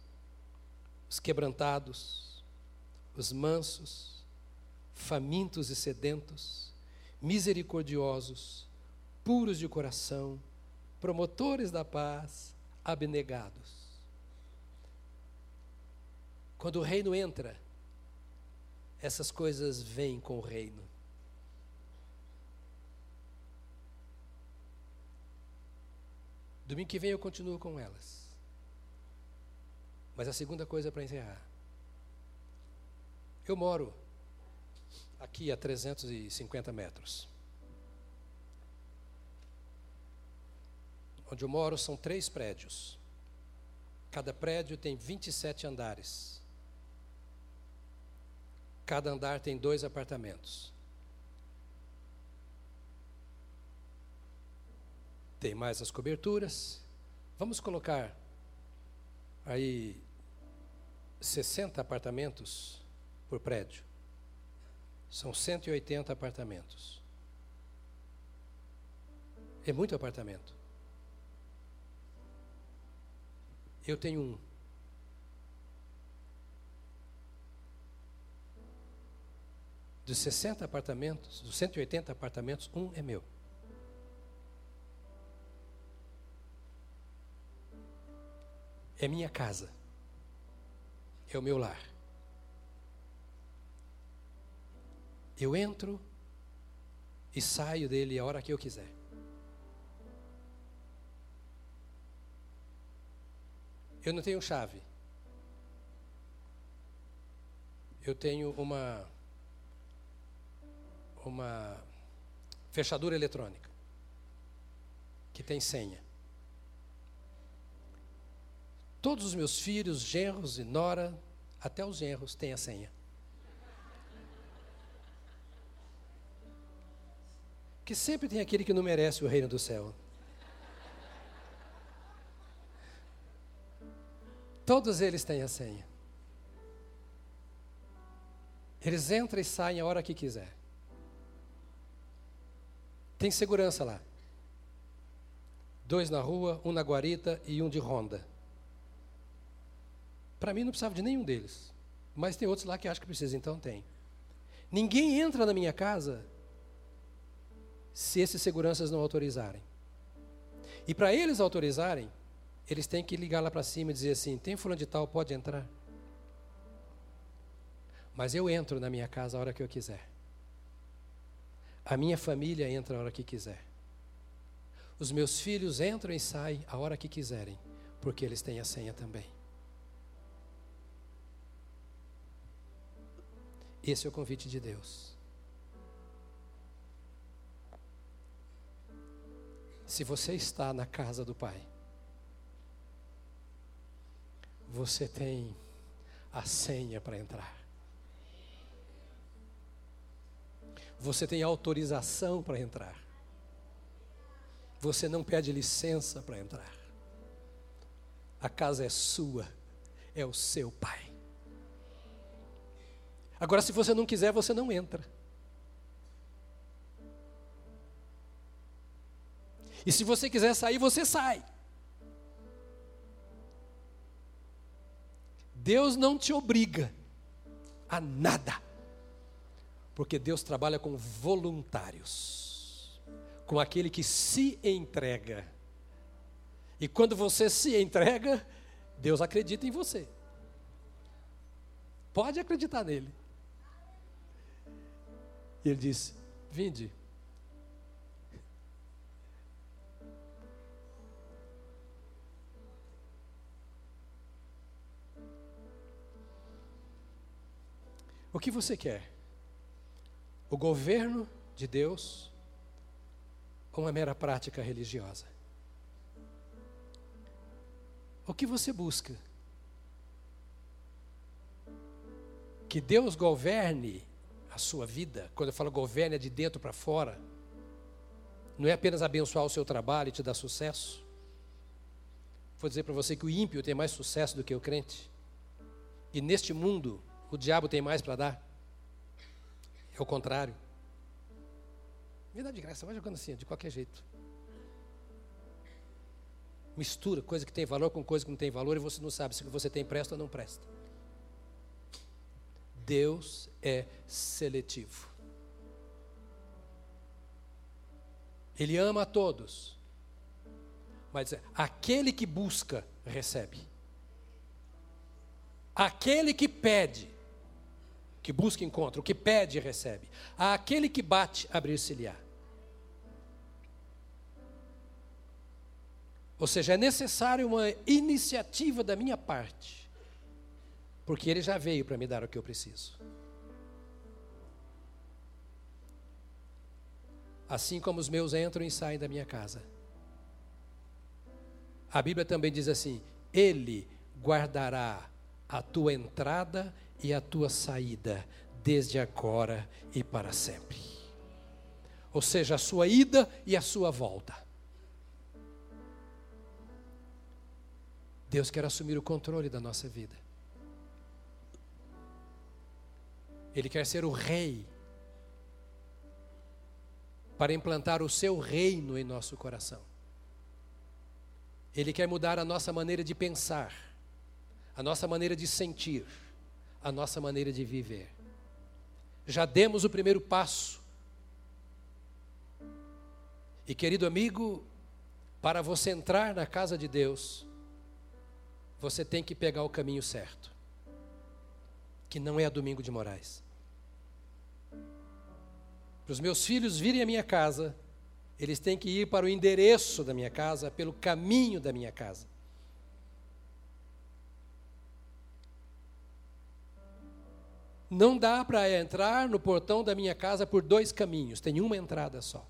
os quebrantados, os mansos, famintos e sedentos, misericordiosos, puros de coração, promotores da paz, abnegados. Quando o reino entra, essas coisas vêm com o reino. Domingo que vem eu continuo com elas. Mas a segunda coisa para encerrar. Eu moro aqui a 350 metros. Onde eu moro são três prédios. Cada prédio tem 27 andares. Cada andar tem dois apartamentos. Tem mais as coberturas. Vamos colocar aí 60 apartamentos por prédio. São 180 apartamentos. É muito apartamento. Eu tenho um. Dos 60 apartamentos, dos 180 apartamentos, um é meu. É minha casa. É o meu lar. Eu entro e saio dele a hora que eu quiser. Eu não tenho chave. Eu tenho uma uma fechadura eletrônica que tem senha. Todos os meus filhos, genros e nora, até os genros têm a senha. Que sempre tem aquele que não merece o reino do céu. Todos eles têm a senha. Eles entram e saem a hora que quiser. Tem segurança lá. Dois na rua, um na guarita e um de ronda. Para mim não precisava de nenhum deles. Mas tem outros lá que acham que precisa, então tem. Ninguém entra na minha casa se esses seguranças não autorizarem. E para eles autorizarem, eles têm que ligar lá para cima e dizer assim: tem fulano de tal, pode entrar. Mas eu entro na minha casa a hora que eu quiser. A minha família entra a hora que quiser. Os meus filhos entram e saem a hora que quiserem, porque eles têm a senha também. Esse é o convite de Deus. Se você está na casa do Pai, você tem a senha para entrar. Você tem autorização para entrar. Você não pede licença para entrar. A casa é sua, é o seu pai. Agora, se você não quiser, você não entra. E se você quiser sair, você sai. Deus não te obriga a nada, porque Deus trabalha com voluntários, com aquele que se entrega. E quando você se entrega, Deus acredita em você. Pode acreditar nele. E ele disse: Vinde, O que você quer? O governo de Deus ou uma mera prática religiosa? O que você busca? Que Deus governe a sua vida. Quando eu falo governe é de dentro para fora. Não é apenas abençoar o seu trabalho e te dar sucesso. Vou dizer para você que o ímpio tem mais sucesso do que o crente. E neste mundo, o diabo tem mais para dar. É o contrário. Me dá de graça, vai jogando assim, de qualquer jeito. Mistura coisa que tem valor com coisa que não tem valor e você não sabe se você tem presta ou não presta. Deus é seletivo. Ele ama a todos. Mas aquele que busca, recebe. Aquele que pede, que busca encontra, o que pede, recebe. Aquele que bate, abrir-se-lhe-á. Ou seja, é necessário uma iniciativa da minha parte, porque Ele já veio para me dar o que eu preciso. Assim como os meus entram e saem da minha casa. A Bíblia também diz assim: Ele guardará a tua entrada e a tua saída, desde agora e para sempre. Ou seja, a sua ida e a sua volta. Deus quer assumir o controle da nossa vida. Ele quer ser o rei para implantar o seu reino em nosso coração. Ele quer mudar a nossa maneira de pensar, a nossa maneira de sentir, a nossa maneira de viver. Já demos o primeiro passo. E querido amigo, para você entrar na casa de Deus, você tem que pegar o caminho certo, que não é a Domingo de Moraes. Para os meus filhos virem à minha casa, eles têm que ir para o endereço da minha casa, pelo caminho da minha casa. Não dá para entrar no portão da minha casa por dois caminhos, tem uma entrada só.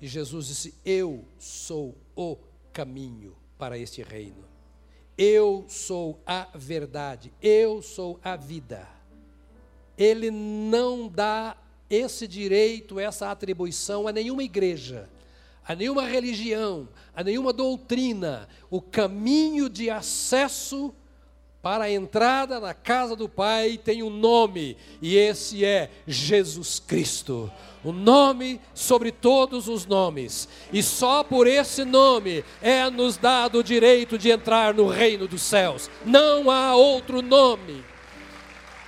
E Jesus disse: Eu sou o caminho para este reino. Eu sou a verdade, eu sou a vida. Ele não dá esse direito, essa atribuição a nenhuma igreja, a nenhuma religião, a nenhuma doutrina. O caminho de acesso para a entrada na casa do Pai tem um nome, e esse é Jesus Cristo o nome sobre todos os nomes, e só por esse nome é nos dado o direito de entrar no reino dos céus. Não há outro nome.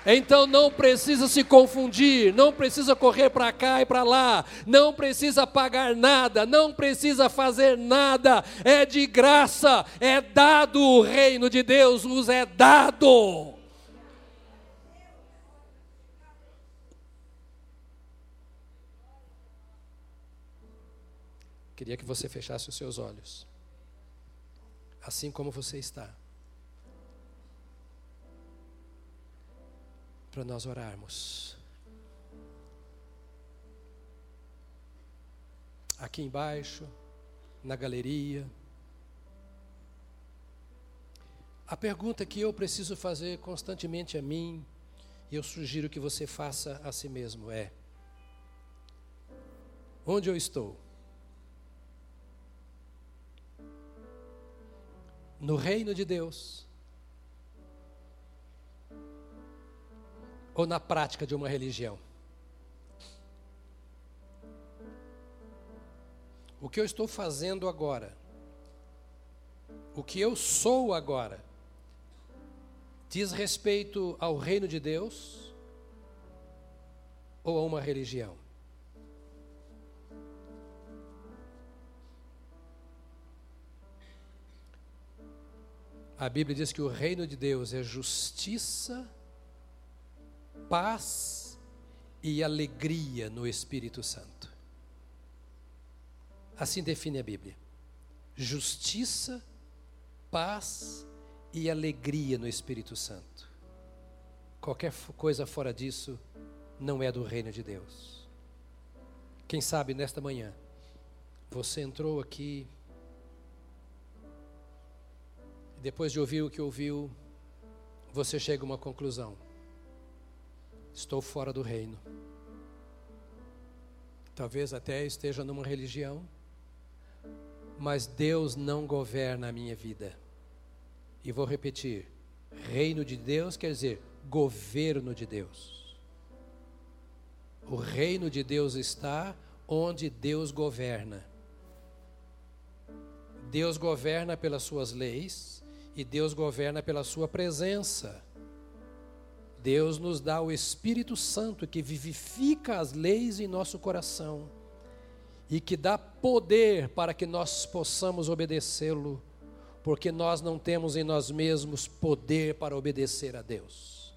Então não precisa se confundir, não precisa correr para cá e para lá, não precisa pagar nada, não precisa fazer nada, é de graça, é dado o reino de Deus, nos é dado. Queria que você fechasse os seus olhos. Assim como você está. Para nós orarmos. Aqui embaixo, na galeria. A pergunta que eu preciso fazer constantemente a mim, e eu sugiro que você faça a si mesmo, é: Onde eu estou? no reino de Deus ou na prática de uma religião? O que eu estou fazendo agora, o que eu sou agora, diz respeito ao reino de Deus ou a uma religião? A Bíblia diz que o reino de Deus é justiça, paz e alegria no Espírito Santo. Assim define a Bíblia: justiça, paz e alegria no Espírito Santo. Qualquer coisa fora disso não é do reino de Deus. Quem sabe nesta manhã você entrou aqui depois de ouvir o que ouviu, você chega a uma conclusão. Estou fora do reino. Talvez até esteja numa religião, mas Deus não governa a minha vida. E vou repetir: reino de Deus quer dizer governo de Deus. O reino de Deus está onde Deus governa. Deus governa pelas suas leis e Deus governa pela sua presença. Deus nos dá o Espírito Santo que vivifica as leis em nosso coração e que dá poder para que nós possamos obedecê-lo, porque nós não temos em nós mesmos poder para obedecer a Deus.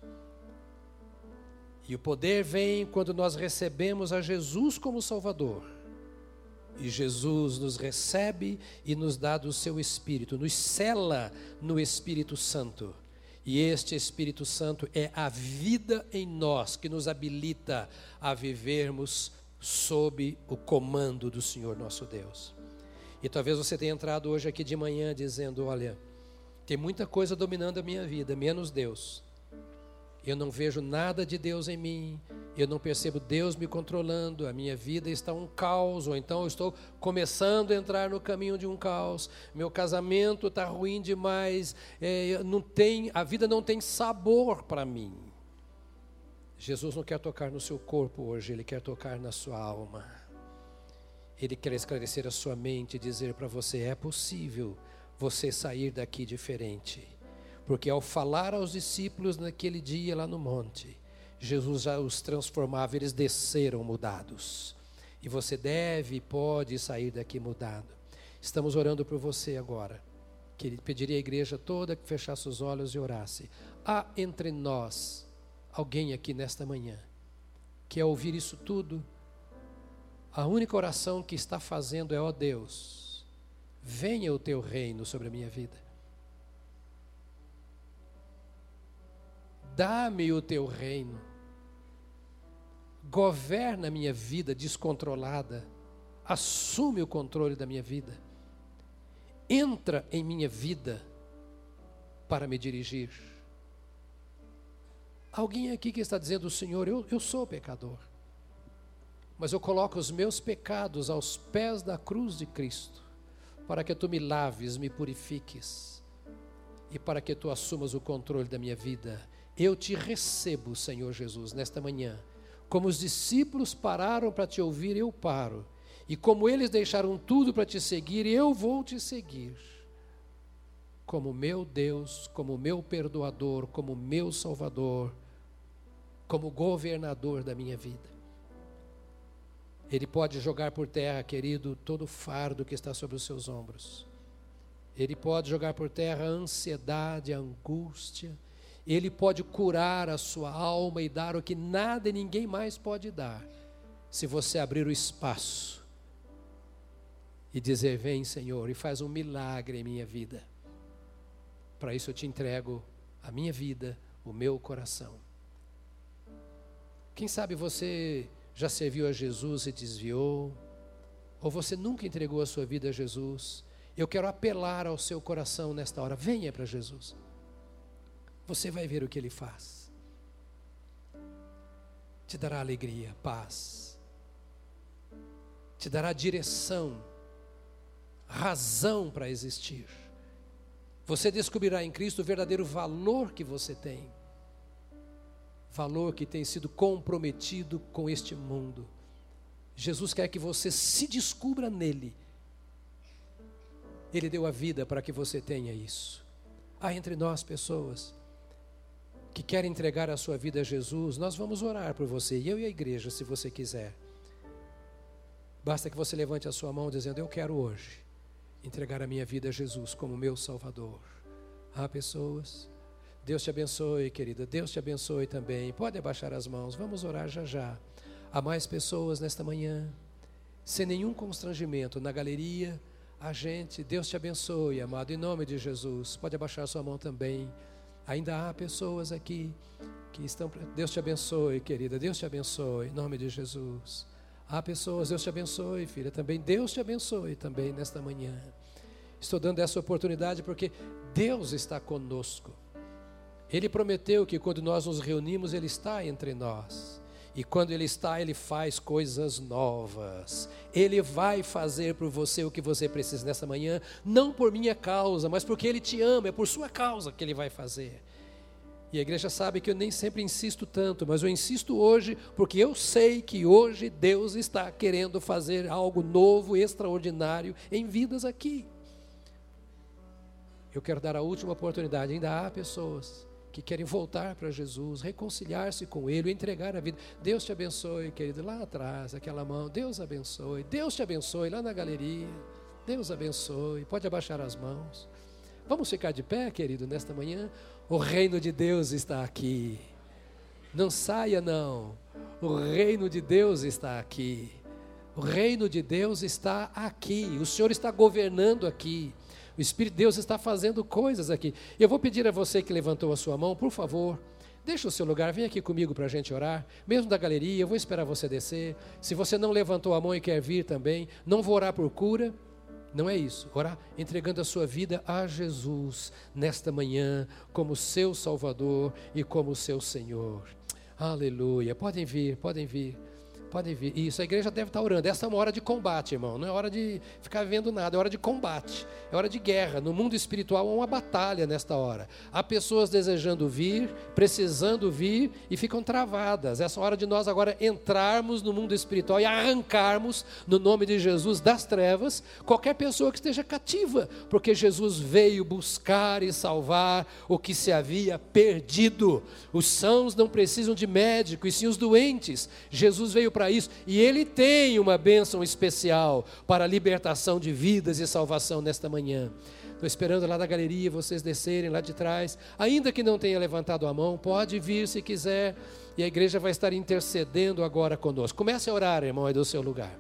E o poder vem quando nós recebemos a Jesus como Salvador. E Jesus nos recebe e nos dá do seu Espírito, nos cela no Espírito Santo. E este Espírito Santo é a vida em nós que nos habilita a vivermos sob o comando do Senhor nosso Deus. E talvez você tenha entrado hoje aqui de manhã dizendo: Olha, tem muita coisa dominando a minha vida, menos Deus. Eu não vejo nada de Deus em mim, eu não percebo Deus me controlando, a minha vida está um caos, ou então eu estou começando a entrar no caminho de um caos, meu casamento está ruim demais, é, não tem, a vida não tem sabor para mim. Jesus não quer tocar no seu corpo hoje, Ele quer tocar na sua alma. Ele quer esclarecer a sua mente e dizer para você: é possível você sair daqui diferente. Porque ao falar aos discípulos naquele dia lá no monte, Jesus já os transformava, eles desceram mudados. E você deve e pode sair daqui mudado. Estamos orando por você agora. Que pediria à igreja toda que fechasse os olhos e orasse. Há entre nós alguém aqui nesta manhã que ao ouvir isso tudo, a única oração que está fazendo é: ó oh Deus, venha o teu reino sobre a minha vida. Dá-me o teu reino. Governa a minha vida descontrolada. Assume o controle da minha vida. Entra em minha vida para me dirigir. Alguém aqui que está dizendo, Senhor, eu, eu sou pecador, mas eu coloco os meus pecados aos pés da cruz de Cristo, para que tu me laves, me purifiques, e para que tu assumas o controle da minha vida. Eu te recebo, Senhor Jesus, nesta manhã. Como os discípulos pararam para te ouvir, eu paro. E como eles deixaram tudo para te seguir, eu vou te seguir. Como meu Deus, como meu perdoador, como meu Salvador como governador da minha vida. Ele pode jogar por terra, querido, todo o fardo que está sobre os seus ombros. Ele pode jogar por terra a ansiedade, a angústia. Ele pode curar a sua alma e dar o que nada e ninguém mais pode dar, se você abrir o espaço e dizer: Vem, Senhor, e faz um milagre em minha vida. Para isso eu te entrego a minha vida, o meu coração. Quem sabe você já serviu a Jesus e desviou, ou você nunca entregou a sua vida a Jesus. Eu quero apelar ao seu coração nesta hora. Venha para Jesus. Você vai ver o que ele faz. Te dará alegria, paz. Te dará direção, razão para existir. Você descobrirá em Cristo o verdadeiro valor que você tem valor que tem sido comprometido com este mundo. Jesus quer que você se descubra nele. Ele deu a vida para que você tenha isso. Há entre nós pessoas que querem entregar a sua vida a Jesus, nós vamos orar por você, eu e a igreja, se você quiser. Basta que você levante a sua mão dizendo: Eu quero hoje entregar a minha vida a Jesus como meu Salvador. Há pessoas Deus te abençoe, querida. Deus te abençoe também. Pode abaixar as mãos. Vamos orar já já. Há mais pessoas nesta manhã, sem nenhum constrangimento, na galeria. A gente, Deus te abençoe, amado, em nome de Jesus. Pode abaixar sua mão também. Ainda há pessoas aqui que estão. Deus te abençoe, querida. Deus te abençoe, em nome de Jesus. Há pessoas, Deus te abençoe, filha, também. Deus te abençoe também nesta manhã. Estou dando essa oportunidade porque Deus está conosco. Ele prometeu que quando nós nos reunimos, Ele está entre nós. E quando Ele está, Ele faz coisas novas. Ele vai fazer por você o que você precisa nessa manhã, não por minha causa, mas porque Ele te ama, é por sua causa que Ele vai fazer. E a igreja sabe que eu nem sempre insisto tanto, mas eu insisto hoje porque eu sei que hoje Deus está querendo fazer algo novo, extraordinário em vidas aqui. Eu quero dar a última oportunidade. Ainda há pessoas que querem voltar para Jesus, reconciliar-se com Ele, entregar a vida. Deus te abençoe, querido, lá atrás, aquela mão. Deus abençoe. Deus te abençoe lá na galeria. Deus abençoe. Pode abaixar as mãos. Vamos ficar de pé, querido, nesta manhã. O reino de Deus está aqui. Não saia, não. O reino de Deus está aqui. O reino de Deus está aqui. O Senhor está governando aqui. O Espírito de Deus está fazendo coisas aqui. Eu vou pedir a você que levantou a sua mão, por favor, deixa o seu lugar, vem aqui comigo para a gente orar. Mesmo da galeria, eu vou esperar você descer. Se você não levantou a mão e quer vir também, não vou orar por cura. Não é isso. Orar entregando a sua vida a Jesus nesta manhã, como seu Salvador e como seu Senhor. Aleluia. Podem vir, podem vir. Podem vir. Isso, a igreja deve estar orando. Essa é uma hora de combate, irmão. Não é hora de ficar vendo nada, é hora de combate. É hora de guerra. No mundo espiritual há uma batalha nesta hora. Há pessoas desejando vir, precisando vir e ficam travadas. Essa é hora de nós agora entrarmos no mundo espiritual e arrancarmos, no nome de Jesus, das trevas, qualquer pessoa que esteja cativa, porque Jesus veio buscar e salvar o que se havia perdido. Os sãos não precisam de médico, e sim os doentes. Jesus veio para para isso, e Ele tem uma bênção especial para a libertação de vidas e salvação nesta manhã. Estou esperando lá da galeria vocês descerem lá de trás. Ainda que não tenha levantado a mão, pode vir se quiser. E a igreja vai estar intercedendo agora conosco. Comece a orar, irmão, aí do seu lugar.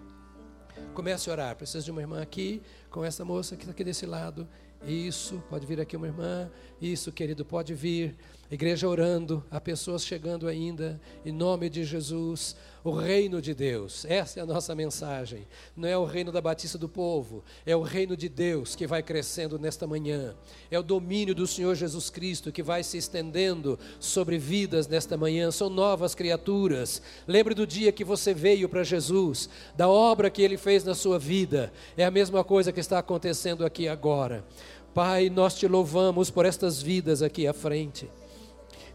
Comece a orar. Preciso de uma irmã aqui, com essa moça que está aqui desse lado. Isso, pode vir aqui uma irmã. Isso, querido, pode vir. Igreja orando, há pessoas chegando ainda, em nome de Jesus, o reino de Deus, essa é a nossa mensagem. Não é o reino da Batista do povo, é o reino de Deus que vai crescendo nesta manhã, é o domínio do Senhor Jesus Cristo que vai se estendendo sobre vidas nesta manhã, são novas criaturas. Lembre do dia que você veio para Jesus, da obra que ele fez na sua vida, é a mesma coisa que está acontecendo aqui agora. Pai, nós te louvamos por estas vidas aqui à frente.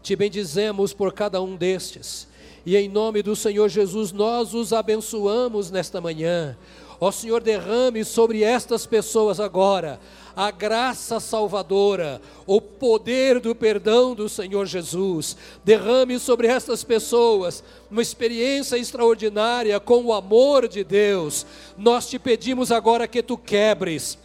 Te bendizemos por cada um destes. E em nome do Senhor Jesus, nós os abençoamos nesta manhã. Ó Senhor, derrame sobre estas pessoas agora a graça salvadora, o poder do perdão do Senhor Jesus. Derrame sobre estas pessoas uma experiência extraordinária com o amor de Deus. Nós te pedimos agora que tu quebres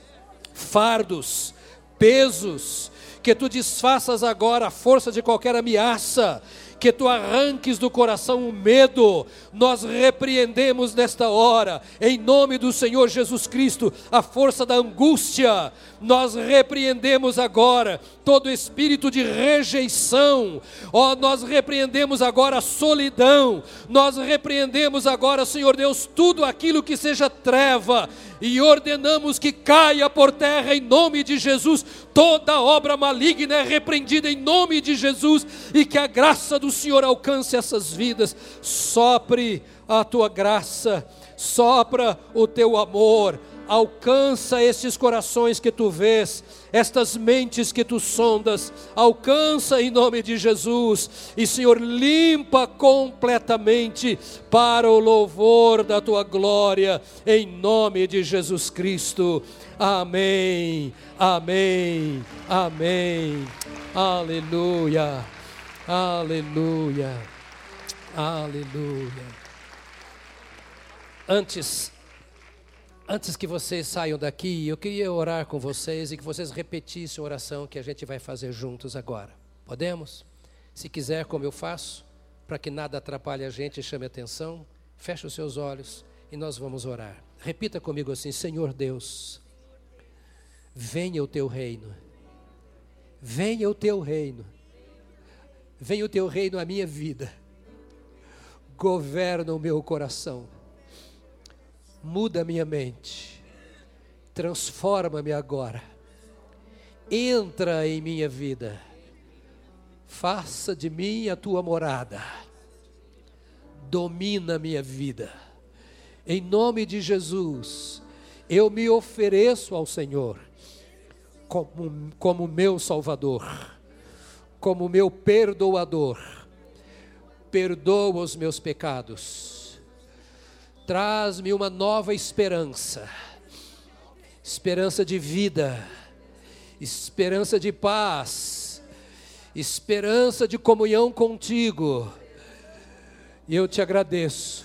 fardos, pesos, que tu desfaças agora a força de qualquer ameaça, que tu arranques do coração o medo. Nós repreendemos nesta hora, em nome do Senhor Jesus Cristo, a força da angústia. Nós repreendemos agora todo espírito de rejeição. Ó, oh, nós repreendemos agora a solidão. Nós repreendemos agora, Senhor Deus, tudo aquilo que seja treva e ordenamos que caia por terra em nome de Jesus. Toda obra maligna é repreendida em nome de Jesus e que a graça do Senhor alcance essas vidas. Sopre a tua graça, sopra o teu amor alcança estes corações que tu vês, estas mentes que tu sondas, alcança em nome de Jesus, e Senhor, limpa completamente para o louvor da tua glória, em nome de Jesus Cristo. Amém, amém, amém, aleluia, aleluia, aleluia. Antes Antes que vocês saiam daqui, eu queria orar com vocês e que vocês repetissem a oração que a gente vai fazer juntos agora. Podemos? Se quiser, como eu faço, para que nada atrapalhe a gente e chame atenção, feche os seus olhos e nós vamos orar. Repita comigo assim: Senhor Deus, venha o teu reino, venha o teu reino, venha o teu reino à minha vida, governa o meu coração. Muda minha mente, transforma-me agora, entra em minha vida, faça de mim a tua morada, domina a minha vida. Em nome de Jesus, eu me ofereço ao Senhor como, como meu Salvador, como meu perdoador. Perdoa os meus pecados, traz-me uma nova esperança, esperança de vida, esperança de paz, esperança de comunhão contigo. E eu te agradeço,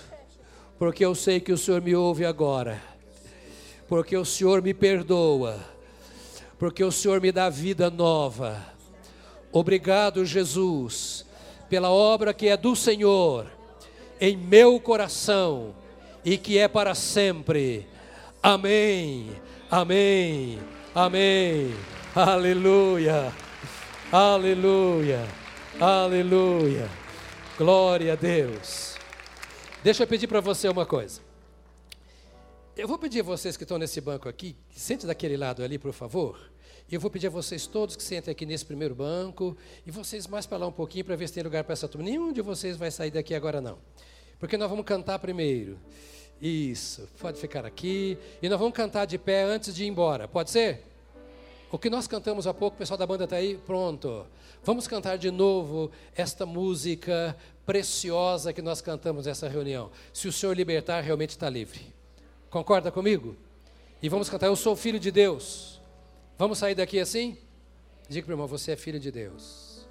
porque eu sei que o Senhor me ouve agora, porque o Senhor me perdoa porque o Senhor me dá vida nova. Obrigado, Jesus, pela obra que é do Senhor em meu coração e que é para sempre. Amém, amém, amém. Aleluia, aleluia, aleluia. Glória a Deus. Deixa eu pedir para você uma coisa. Eu vou pedir a vocês que estão nesse banco aqui, sente daquele lado ali, por favor. Eu vou pedir a vocês todos que sentem aqui nesse primeiro banco, e vocês mais para lá um pouquinho para ver se tem lugar para essa turma. Nenhum de vocês vai sair daqui agora, não. Porque nós vamos cantar primeiro. Isso, pode ficar aqui. E nós vamos cantar de pé antes de ir embora. Pode ser? O que nós cantamos há pouco, o pessoal da banda está aí? Pronto. Vamos cantar de novo esta música preciosa que nós cantamos nessa reunião. Se o Senhor libertar, realmente está livre. Concorda comigo? E vamos cantar Eu sou filho de Deus. Vamos sair daqui assim? Diga para o irmão, você é filho de Deus.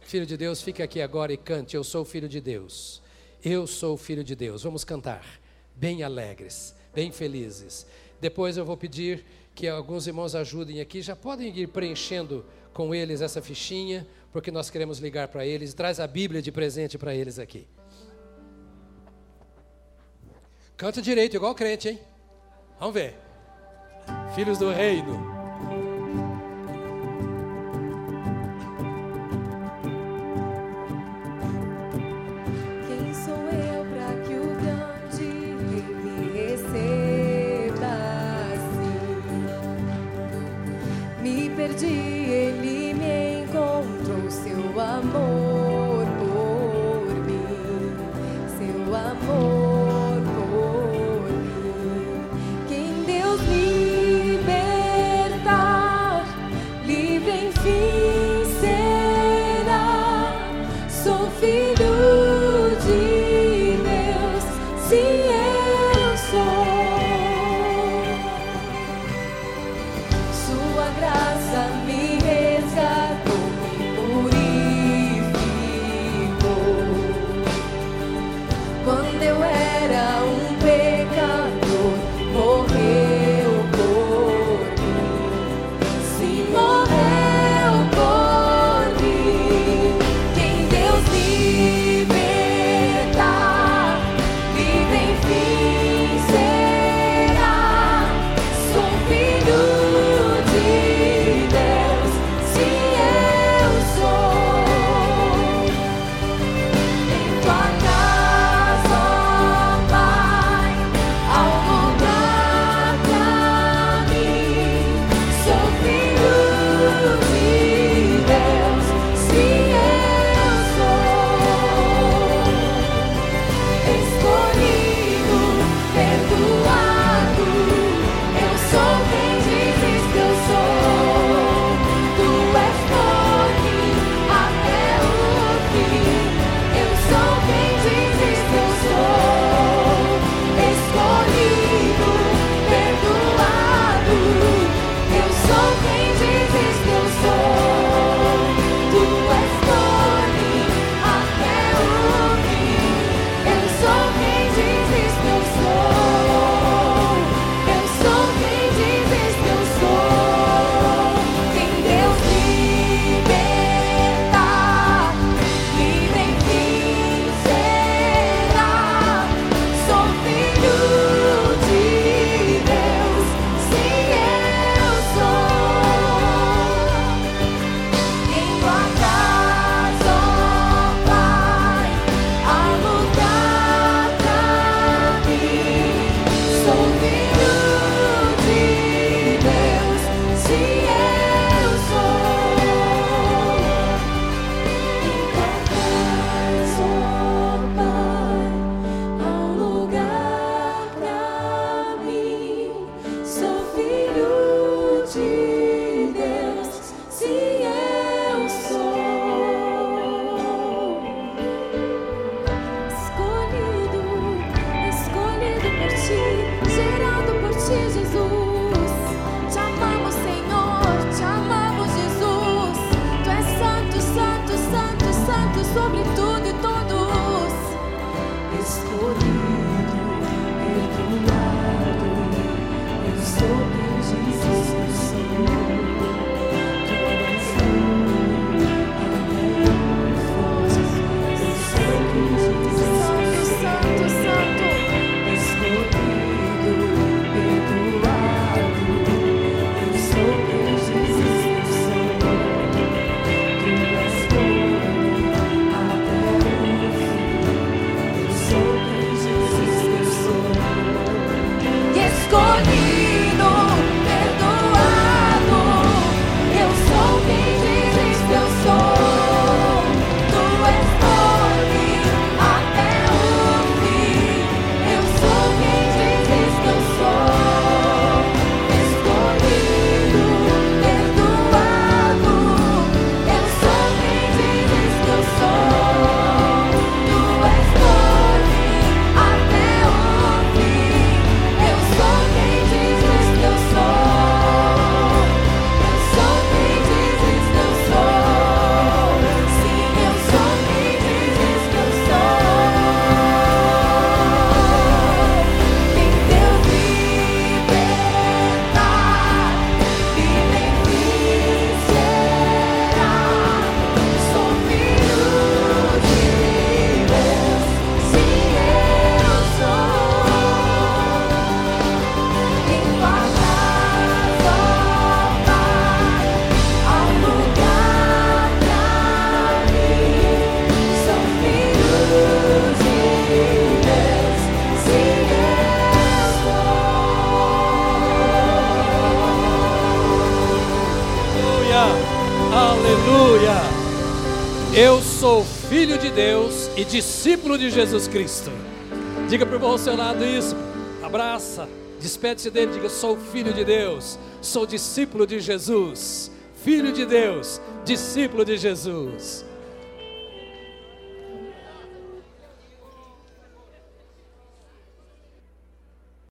Filho de Deus, fique aqui agora e cante. Eu sou filho de Deus. Eu sou filho de Deus. Vamos cantar, bem alegres, bem felizes. Depois eu vou pedir que alguns irmãos ajudem aqui. Já podem ir preenchendo com eles essa fichinha, porque nós queremos ligar para eles. Traz a Bíblia de presente para eles aqui. Canta direito, igual crente, hein? Vamos ver. Filhos do reino. De Jesus Cristo. Diga para o irmão seu lado isso. Abraça, despede-se dele, diga: Sou filho de Deus, sou discípulo de Jesus, filho de Deus, discípulo de Jesus.